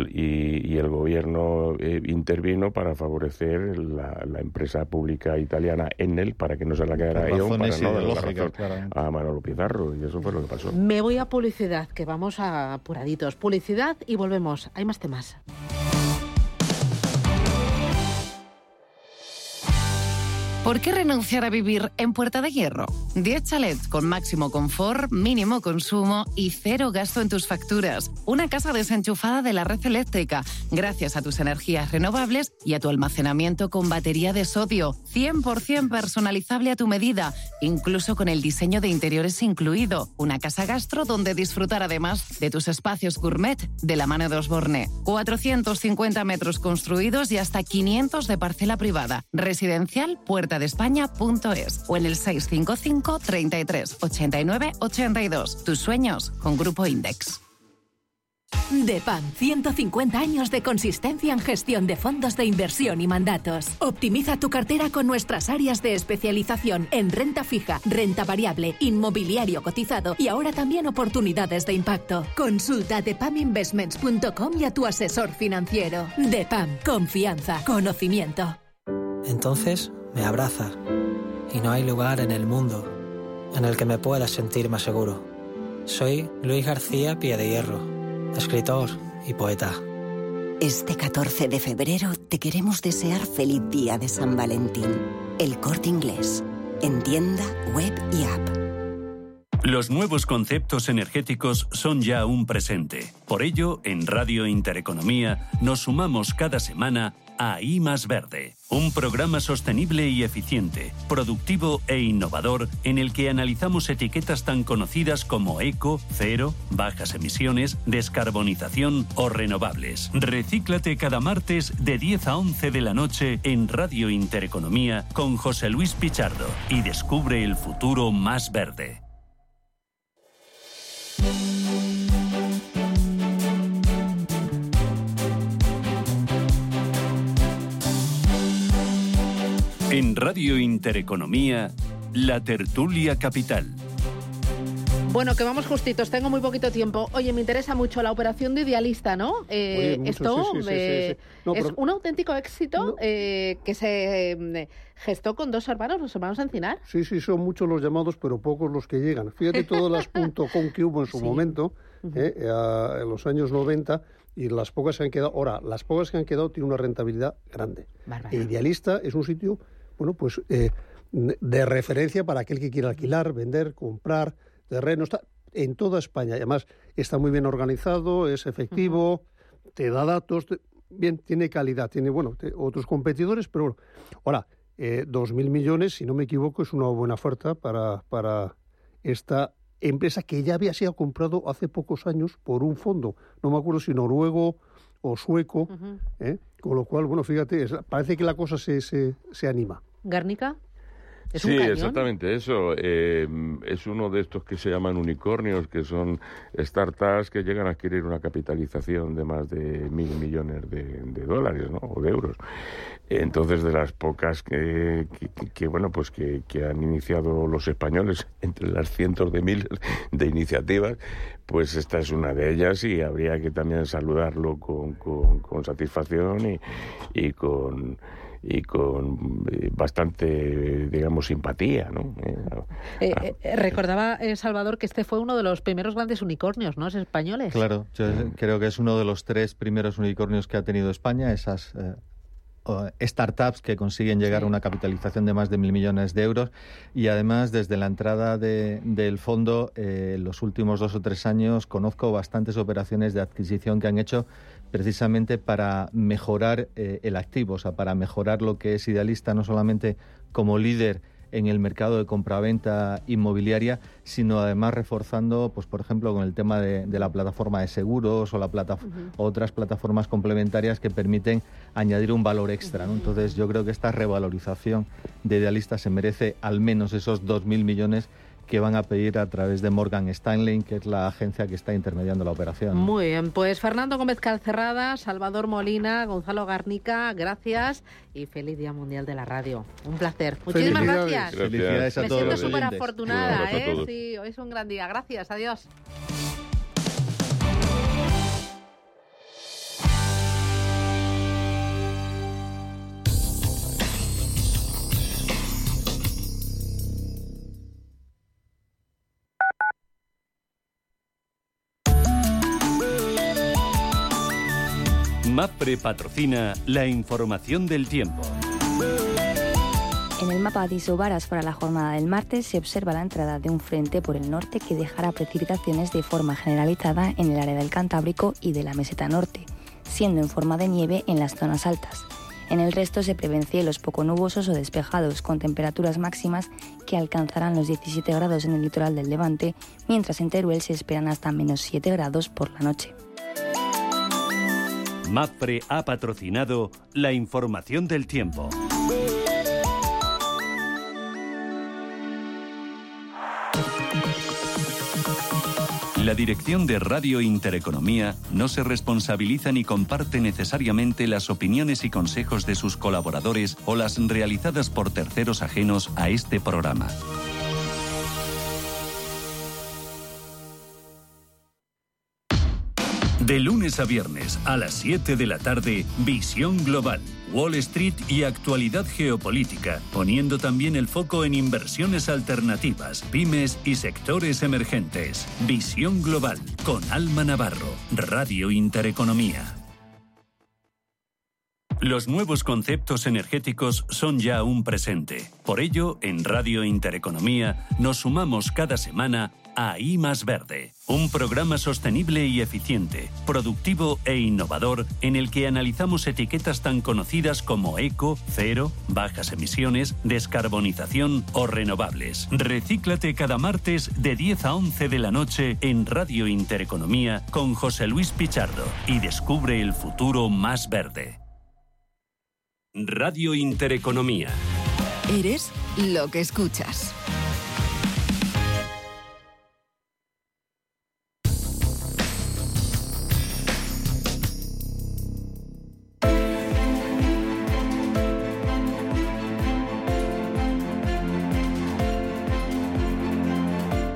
y, el gobierno eh, intervino para favorecer la, empresa pública italiana Enel para que no se la quedara a Ion para no darle la razón a Manolo Pizarro y eso fue lo que pasó. Me voy a publicidad, que vamos a apuraditos. Publicidad y volvemos. Hay más temas. ¿Por qué renunciar a vivir en Puerta de Hierro? 10 chalets con máximo confort, mínimo consumo y cero gasto en tus facturas. Una casa desenchufada de la red eléctrica, gracias a tus energías renovables y a tu almacenamiento con batería de sodio. 100% personalizable a tu medida, incluso con el diseño de interiores incluido. Una casa gastro donde disfrutar además de tus espacios gourmet de la mano de Osborne. 450 metros construidos y hasta 500 de parcela privada. Residencial Puerta de España.es o en el 655 33 89 82. Tus sueños con Grupo Index. DEPAM, 150 años de consistencia en gestión de fondos de inversión y mandatos. Optimiza tu cartera con nuestras áreas de especialización en renta fija, renta variable, inmobiliario cotizado y ahora también oportunidades de impacto. Consulta depaminvestments.com y a tu asesor financiero. DEPAM, confianza, conocimiento. Entonces, me abraza y no hay lugar en el mundo en el que me pueda sentir más seguro. Soy Luis García Pie de Hierro, escritor y poeta. Este 14 de febrero te queremos desear feliz día de San Valentín. El corte inglés, en tienda, web y app. Los nuevos conceptos energéticos son ya un presente. Por ello, en Radio Intereconomía nos sumamos cada semana a I Más Verde, un programa sostenible y eficiente, productivo e innovador en el que analizamos etiquetas tan conocidas como eco, cero, bajas emisiones, descarbonización o renovables. Recíclate cada martes de 10 a 11 de la noche en Radio Intereconomía con José Luis Pichardo y descubre el futuro más verde. En Radio Intereconomía, la tertulia capital. Bueno, que vamos justitos, tengo muy poquito tiempo. Oye, me interesa mucho la operación de Idealista, ¿no? Eh, esto es un auténtico éxito eh, que se mm, gestó con dos hermanos, los hermanos Encinar. Sí, sí, son muchos los llamados, pero pocos los que llegan. Fíjate todas las .com que hubo en su momento, eh, en los años 90, y las pocas que han quedado, ahora, las pocas que han quedado tienen una rentabilidad grande. Idealista es un sitio bueno, pues eh, de referencia para aquel que quiera alquilar, vender, comprar terreno. Está en toda España. Además, está muy bien organizado, es efectivo, te da datos. bien, tiene calidad. Tiene, bueno, otros competidores, pero bueno. Ahora, eh, dos mil millones, si no me equivoco, es una buena oferta para, para esta empresa que ya había sido comprado hace pocos años por un fondo. No me acuerdo si noruego o sueco, ¿eh? con lo cual, bueno, fíjate, parece que la cosa se, se, se anima. Sí, exactamente eso. Eh, es uno de estos que se llaman unicornios, que son startups que llegan a adquirir una capitalización de más de mil millones de, dólares ¿no? o de euros. Entonces, de las pocas que, que, bueno, pues que, han iniciado los españoles entre las cientos de miles de iniciativas, pues esta es una de ellas y habría que también saludarlo con, con, satisfacción y, y con y con eh, bastante, digamos, simpatía, ¿no? Eh, eh, recordaba, Salvador, que este fue uno de los primeros grandes unicornios, ¿no? Es españoles. Claro, yo creo que es uno de los tres primeros unicornios que ha tenido España, esas startups que consiguen llegar a una capitalización de más de mil millones de euros y además desde la entrada del fondo en los últimos dos o tres años conozco bastantes operaciones de adquisición que han hecho precisamente para mejorar eh, el activo, o sea, para mejorar lo que es idealista, no solamente como líder en el mercado de compraventa inmobiliaria, sino además reforzando, pues por ejemplo, con el tema de, la plataforma de seguros o la otras plataformas complementarias que permiten añadir un valor extra. Entonces, yo creo que esta revalorización de Idealista se merece al menos esos 2.000 millones que van a pedir a través de Morgan Stanley, que es la agencia que está intermediando la operación. Muy bien, pues Fernando Gómez Calcerrada, Salvador Molina, Gonzalo Garnica, gracias y feliz Día Mundial de la Radio. Un placer. Muchísimas gracias. Felicidades a Me todos. Me siento súper afortunada, ¿eh? Sí, hoy es un gran día. Gracias, adiós. MAPRE patrocina la información del tiempo. En el mapa de isobaras para la jornada del martes se observa la entrada de un frente por el norte que dejará precipitaciones de forma generalizada en el área del Cantábrico y de la meseta norte, siendo en forma de nieve en las zonas altas. En el resto se prevén cielos poco nubosos o despejados, con temperaturas máximas que alcanzarán los 17 grados en el litoral del Levante, mientras en Teruel se esperan hasta menos 7 grados por la noche. MAPRE ha patrocinado la información del tiempo. La dirección de Radio Intereconomía no se responsabiliza ni comparte necesariamente las opiniones y consejos de sus colaboradores o las realizadas por terceros ajenos a este programa. De lunes a viernes a las 7 de la tarde, Visión Global, Wall Street y actualidad geopolítica, poniendo también el foco en inversiones alternativas, pymes y sectores emergentes. Visión Global con Alma Navarro, Radio Intereconomía. Los nuevos conceptos energéticos son ya un presente. Por ello, en Radio Intereconomía nos sumamos cada semana a Más Verde, un programa sostenible y eficiente, productivo e innovador en el que analizamos etiquetas tan conocidas como eco, cero, bajas emisiones, descarbonización o renovables. Recíclate cada martes de 10 a 11 de la noche en Radio Intereconomía con José Luis Pichardo y descubre el futuro más verde. Radio Intereconomía. Eres lo que escuchas.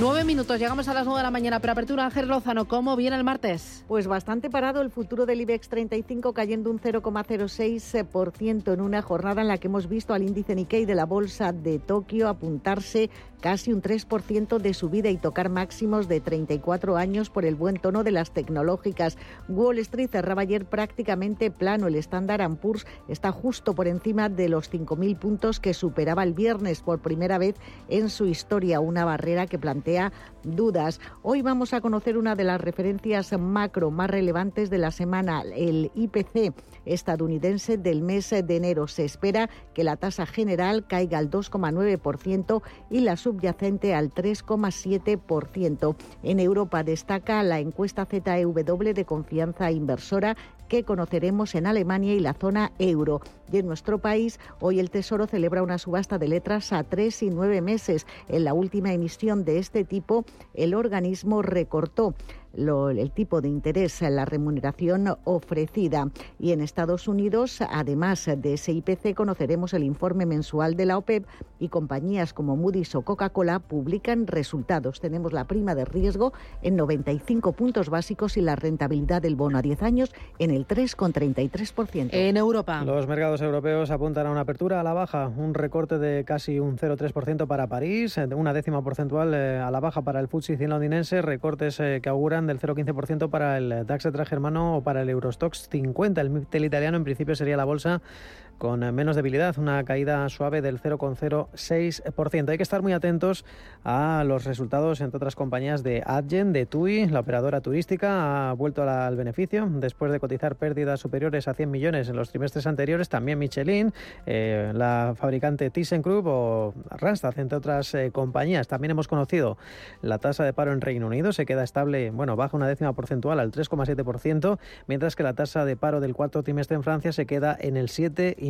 Nueve minutos, llegamos a las nueve de la mañana. Preapertura, Ángel Lozano, ¿cómo viene el martes? Pues bastante parado el futuro del IBEX 35 cayendo un 0,06% en una jornada en la que hemos visto al índice Nikkei de la bolsa de Tokio apuntarse casi un 3% de subida y tocar máximos de 34 años por el buen tono de las tecnológicas. Wall Street cerraba ayer prácticamente plano. El Standard Poor's está justo por encima de los 5.000 puntos que superaba el viernes por primera vez en su historia, una barrera que plantea dudas. Hoy vamos a conocer una de las referencias macro más relevantes de la semana, el IPC estadounidense del mes de enero. Se espera que la tasa general caiga al 2,9% y la subyacente al 3,7%. En Europa destaca la encuesta ZEW de confianza inversora que conoceremos en Alemania y la zona euro. Y en nuestro país, hoy el Tesoro celebra una subasta de letras a tres y nueve meses. En la última emisión de este tipo, el organismo recortó el tipo de interés, la remuneración ofrecida. Y en Estados Unidos, además de ese IPC, conoceremos el informe mensual de la OPEP y compañías como Moody's o Coca-Cola publican resultados. Tenemos la prima de riesgo en 95 puntos básicos y la rentabilidad del bono a 10 años en el 3,33%. En Europa. Los mercados europeos apuntan a una apertura a la baja, un recorte de casi un 0,3% para París, una décima porcentual eh, a la baja para el FTSE 100 londinense, recortes eh, que auguran del 0,15% para el DAX germano o para el Eurostox 50. El MIPTEL italiano en principio sería la bolsa con menos debilidad, una caída suave del 0,06%. Hay que estar muy atentos a los resultados, entre otras compañías, de Adyen, de TUI, la operadora turística, ha vuelto al beneficio después de cotizar pérdidas superiores a 100 millones en los trimestres anteriores. También Michelin, eh, la fabricante ThyssenKrupp o Randstad, entre otras eh, compañías. También hemos conocido la tasa de paro en Reino Unido, se queda estable, bueno, baja una décima porcentual al 3,7%, mientras que la tasa de paro del cuarto trimestre en Francia se queda en el 7,5%.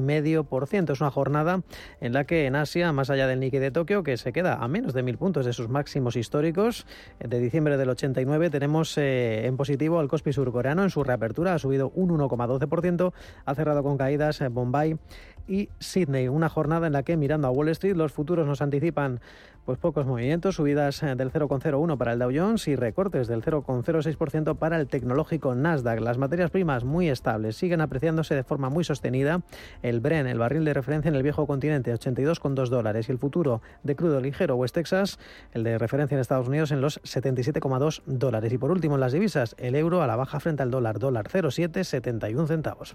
Es una jornada en la que en Asia, más allá del Nikkei de Tokio, que se queda a menos de mil puntos de sus máximos históricos de diciembre del 89, tenemos eh, en positivo al Kospi surcoreano. En su reapertura, ha subido un 1,12%, ha cerrado con caídas en eh, Bombay y Sydney. Una jornada en la que, mirando a Wall Street, los futuros nos anticipan Pues pocos movimientos, subidas eh, del 0,01 para el Dow Jones y recortes del 0,06% para el tecnológico Nasdaq. Las materias primas muy estables siguen apreciándose de forma muy sostenida. El Bren, el barril de referencia en el viejo continente, 82,2 dólares y el futuro de crudo ligero West Texas, el de referencia en Estados Unidos en los 77,2 dólares. Y por último, en las divisas, el euro a la baja frente al dólar, dólar 0,771 centavos.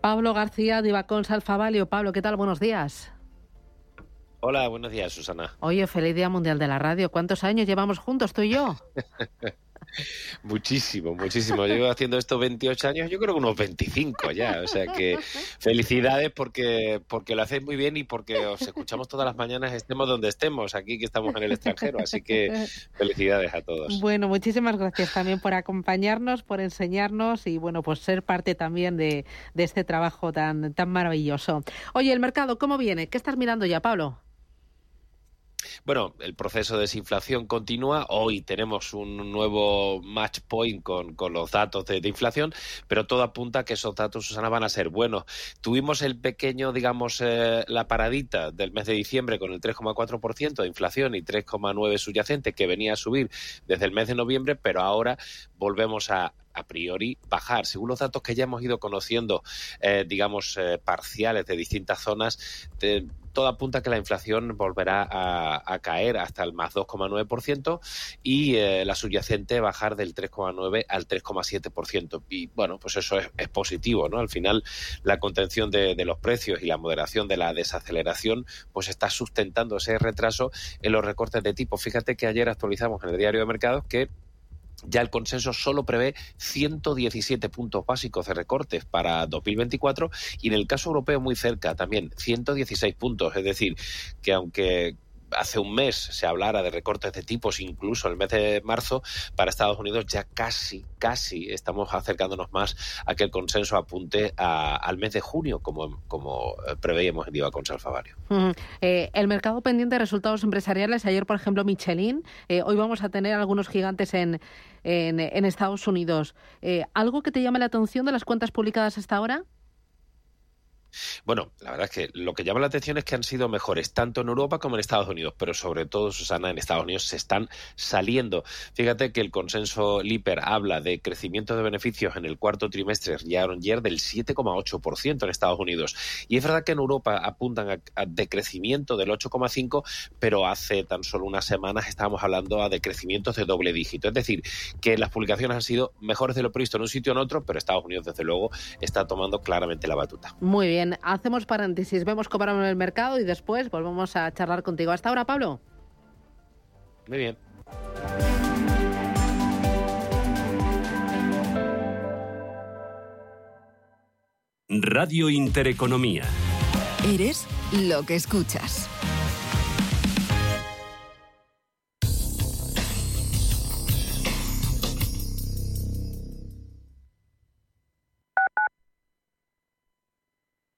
Pablo García de Ibacons Alfavalio. Pablo, ¿qué tal? Buenos días. Hola, buenos días, Susana. Oye, feliz Día Mundial de la Radio. ¿Cuántos años llevamos juntos tú y yo? muchísimo, muchísimo. Llevo haciendo esto 28 años, yo creo que unos 25 ya. O sea que felicidades porque, porque lo hacéis muy bien y porque os escuchamos todas las mañanas, estemos donde estemos, aquí que estamos en el extranjero. Así que felicidades a todos. Bueno, muchísimas gracias también por acompañarnos, por enseñarnos y bueno, pues ser parte también de, de este trabajo tan, tan maravilloso. Oye, el mercado, ¿cómo viene? ¿Qué estás mirando ya, Pablo? Bueno, el proceso de desinflación continúa. Hoy tenemos un nuevo match point con, los datos de, inflación, pero todo apunta a que esos datos, Susana, van a ser buenos. Tuvimos el pequeño, digamos, eh, la paradita del mes de diciembre con el 3,4% de inflación y 3,9% subyacente que venía a subir desde el mes de noviembre, pero ahora volvemos a a priori bajar. Según los datos que ya hemos ido conociendo, eh, digamos, eh, parciales de distintas zonas, todo apunta a que la inflación volverá a, caer hasta el más 2,9% y eh, la subyacente bajar del 3,9 al 3,7%. Y bueno, pues eso es, positivo, ¿no? Al final, la contención de, de, los precios y la moderación de la desaceleración, pues está sustentando ese retraso en los recortes de tipo. Fíjate que ayer actualizamos en el diario de mercados que ya el consenso solo prevé 117 puntos básicos de recortes para 2024 y en el caso europeo muy cerca también 116 puntos. Es decir, que aunque hace un mes se hablara de recortes de tipos, incluso el mes de marzo, para Estados Unidos ya casi, casi estamos acercándonos más a que el consenso apunte al mes de junio, como, como preveíamos en Diva con Salfavario. Eh, el mercado pendiente de resultados empresariales, ayer, por ejemplo, Michelin, eh, hoy vamos a tener algunos gigantes en, en, Estados Unidos. Eh, ¿Algo que te llame la atención de las cuentas publicadas hasta ahora? Bueno, la verdad es que lo que llama la atención es que han sido mejores tanto en Europa como en Estados Unidos, pero sobre todo, Susana, en Estados Unidos se están saliendo. Fíjate que el consenso LIPER habla de crecimiento de beneficios en el cuarto trimestre year on year del 7,8% en Estados Unidos. Y es verdad que en Europa apuntan a, decrecimiento del 8,5%, pero hace tan solo unas semanas estábamos hablando a decrecimientos de doble dígito. Es decir, que las publicaciones han sido mejores de lo previsto en un sitio o en otro, pero Estados Unidos, desde luego, está tomando claramente la batuta. Muy bien hacemos paréntesis, vemos cómo en el mercado y después volvemos a charlar contigo. Hasta ahora, Pablo. Muy bien. Radio Intereconomía. Eres lo que escuchas.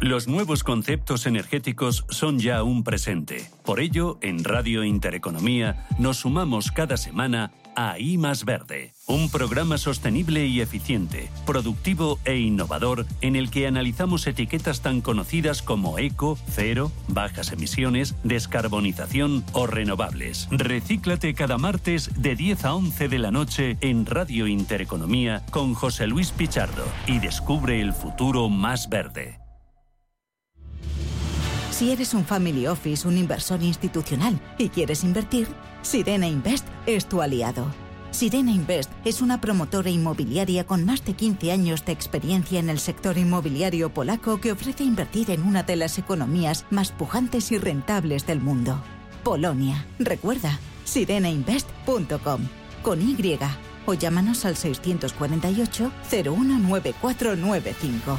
Los nuevos conceptos energéticos son ya un presente. Por ello, en Radio Intereconomía nos sumamos cada semana a I Verde, un programa sostenible y eficiente, productivo e innovador en el que analizamos etiquetas tan conocidas como eco, cero, bajas emisiones, descarbonización o renovables. Recíclate cada martes de 10 a 11 de la noche en Radio Intereconomía con José Luis Pichardo y descubre el futuro más verde. Si eres un family office, un inversor institucional y quieres invertir, Sirena Invest es tu aliado. Sirena Invest es una promotora inmobiliaria con más de 15 años de experiencia en el sector inmobiliario polaco que ofrece invertir en una de las economías más pujantes y rentables del mundo. Polonia. Recuerda, sirenainvest.com con Y o llámanos al 648 019495.